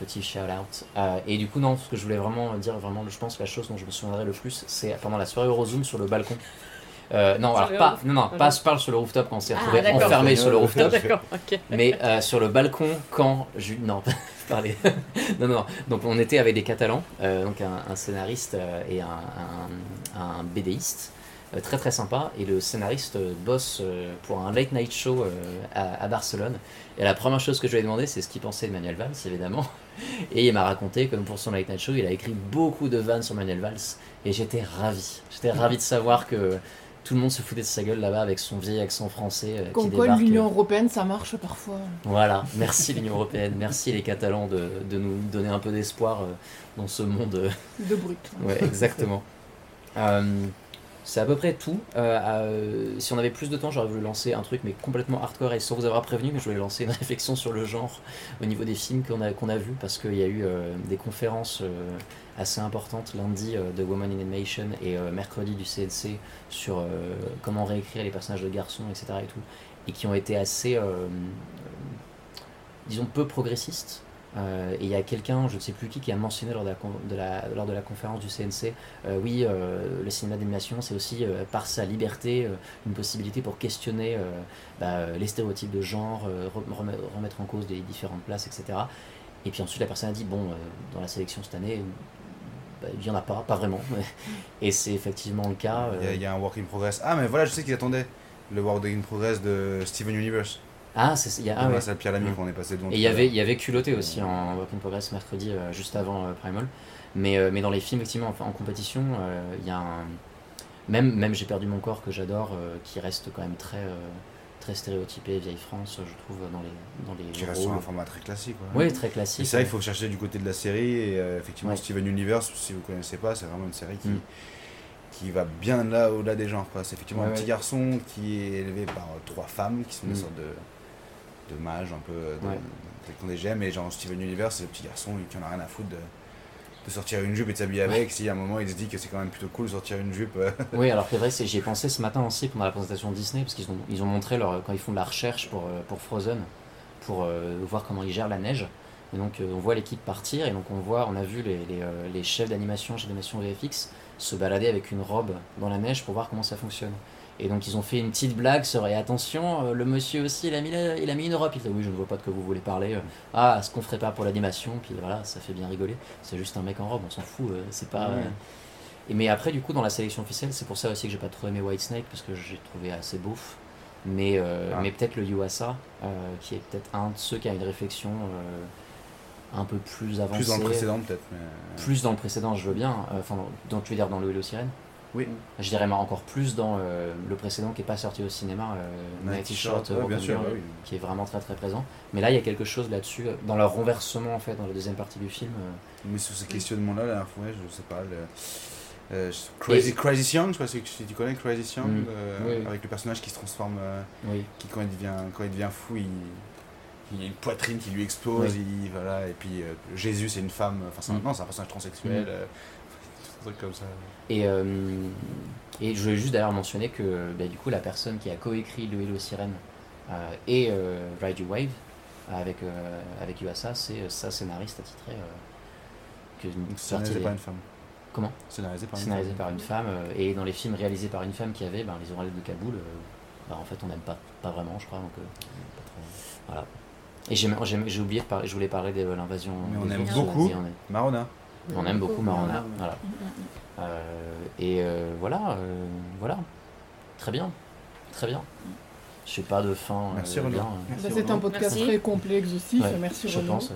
petit shout out. Euh, et du coup, non, ce que je voulais vraiment dire, vraiment, je pense, la chose dont je me souviendrai le plus, c'est pendant la soirée Eurozoom sur le balcon. Euh, non, alors pas, non, non, pas, parle sur le rooftop quand on s'est Ah, retrouvé d'accord. enfermé sur le rooftop. D'accord, ok. Mais euh, sur le balcon, quand je... Non, parler. non, non. Donc on était avec des Catalans, euh, donc un, un scénariste et un, un, un BDiste, très très sympa. Et le scénariste euh, bosse euh, pour un late night show euh, à, à Barcelone. Et la première chose que je lui ai demandé, c'est ce qu'il pensait de Manuel Valls, évidemment. Et il m'a raconté que pour son late night show, il a écrit beaucoup de vannes sur Manuel Valls. Et j'étais ravi. J'étais ravi de savoir que tout le monde se foutait de sa gueule là-bas avec son vieil accent français euh, qui Comme quoi, débarque. l'Union Européenne, ça marche parfois. Voilà, merci l'Union Européenne, merci les Catalans de, de nous donner un peu d'espoir euh, dans ce monde. euh, De brut. Ouais, exactement. C'est à peu près tout. Euh, euh, si on avait plus de temps, j'aurais voulu lancer un truc, mais complètement hardcore et sans vous avoir prévenu, mais je voulais lancer une réflexion sur le genre au niveau des films qu'on a, qu'on a vus, parce qu'il y a eu euh, des conférences assez importantes lundi de Woman in Animation et mercredi du CNC sur comment réécrire les personnages de garçons, etc. et tout, et qui ont été assez, disons, peu progressistes. Euh, et il y a quelqu'un, je ne sais plus qui, qui a mentionné lors de la, con- de la- lors de la conférence du CNC, euh, oui, euh, le cinéma d'animation, c'est aussi par sa liberté une possibilité pour questionner bah, les stéréotypes de genre, rem- remet- remettre en cause des différentes places, etc. Et puis ensuite, la personne a dit, bon, dans la sélection cette année, bah, il n'y en a pas, pas vraiment. Et c'est effectivement le cas. Il y, a- il y a un work in progress. Ah, mais voilà, je sais qu'ils attendaient le work in progress de Steven Universe. Ah, c'est, y a, ah ouais. Pierre Lamy qu'on est passé devant. Et il y avait, il y avait culotté aussi en Work in Progress mercredi, euh, juste avant euh, Primal. Mais, euh, mais dans les films, effectivement, en compétition, il y a un. Même, même J'ai perdu mon corps, que j'adore, qui reste quand même très, très stéréotypé, vieille France, je trouve, dans les, dans les Qui reste sur un format très classique. ouais. Oui, très Et classique. ça, il faut chercher du côté de la série. Et effectivement, Ouais. Steven Universe, si vous connaissez pas, c'est vraiment une série qui, Mm. qui va bien là au-delà des genres. C'est effectivement Ouais, un petit garçon qui est élevé par trois femmes qui sont des Mm. sortes de, de mages un peu euh, de, Ouais. qu'on des gemmes. Et genre Steven Universe, c'est le petit garçon qui en a rien à foutre de, de sortir une jupe et de s'habiller avec. Si à un moment il se dit que c'est quand même plutôt cool de sortir une jupe. euh, Oui, alors c'est vrai, c'est- j'y ai pensé ce matin aussi pendant la présentation de Disney, parce qu'ils ont, ils ont montré leur, quand ils font de la recherche pour, euh, pour Frozen, pour euh, voir comment ils gèrent la neige. Et donc euh, on voit l'équipe partir, et donc on voit, on a vu les, les, les chefs d'animation, chefs d'animation VFX, se balader avec une robe dans la neige pour voir comment ça fonctionne. Et donc ils ont fait une petite blague sur, et attention, euh, le monsieur aussi, il a mis, la- il a mis une robe. Il dit, oui, je ne vois pas de quoi vous voulez parler. Euh, Ah, ce qu'on ferait pas pour l'animation, puis voilà, ça fait bien rigoler. C'est juste un mec en robe, on s'en fout, euh, c'est pas... Ouais. et mais après, du coup, dans la sélection officielle, c'est pour ça aussi que j'ai pas trop aimé Whitesnake, parce que j'ai trouvé assez beauf. Mais, euh, Ah. mais peut-être le Yuasa, euh, qui est peut-être un de ceux qui a une réflexion euh, un peu plus avancée. plus dans le précédent peut-être. mais- Plus dans le précédent, je veux bien. Enfin, dans, tu veux dire dans le Hello Sirène Oui. Je dirais encore plus dans euh, le précédent qui est pas sorti au cinéma, euh, Mighty Short, ouais, bien sûr. Oui. qui est vraiment très très présent. Mais là, il y a quelque chose là-dessus, euh, dans leur renversement en fait, dans la deuxième partie du film. euh, Mais sur ces questionnements-là, la dernière fois, je sais pas. Le... euh, Crazy, Crazy Young, je sais pas si tu connais Crazy Young, Mm. euh, Oui, avec le personnage qui se transforme, euh, oui. qui quand il devient, quand il devient fou, il, il y a une poitrine qui lui explose, Oui. il, voilà, et puis Jésus c'est une femme, enfin c'est un- Mm. non, c'est un personnage transsexuel, Mm. Un truc comme ça. Et, euh, et je voulais juste d'ailleurs mentionner que bah, du coup la personne qui a coécrit Le Hello Sirène euh, et euh, Ride You Wave avec, euh, avec Yuasa, c'est sa scénariste attitrée euh, que une Scénarisé partie par une femme. Comment? Scénarisé par une scénarisé femme. par une femme euh, et dans les films réalisés par une femme qui avait ben, les oreilles de Kaboul euh, bah, en fait on n'aime pas, pas vraiment je crois donc euh, voilà et j'ai oublié de parler je voulais parler de l'invasion Mais on aime beaucoup. Marona. On aime beaucoup Marona Marona. voilà mm, Euh, et euh, voilà euh, voilà très bien très bien je sais pas de fin Merci, euh, Renaud. bien, Merci, Bah, C'est un podcast Merci. très complet, exhaustif. Ouais, Merci je Renaud. pense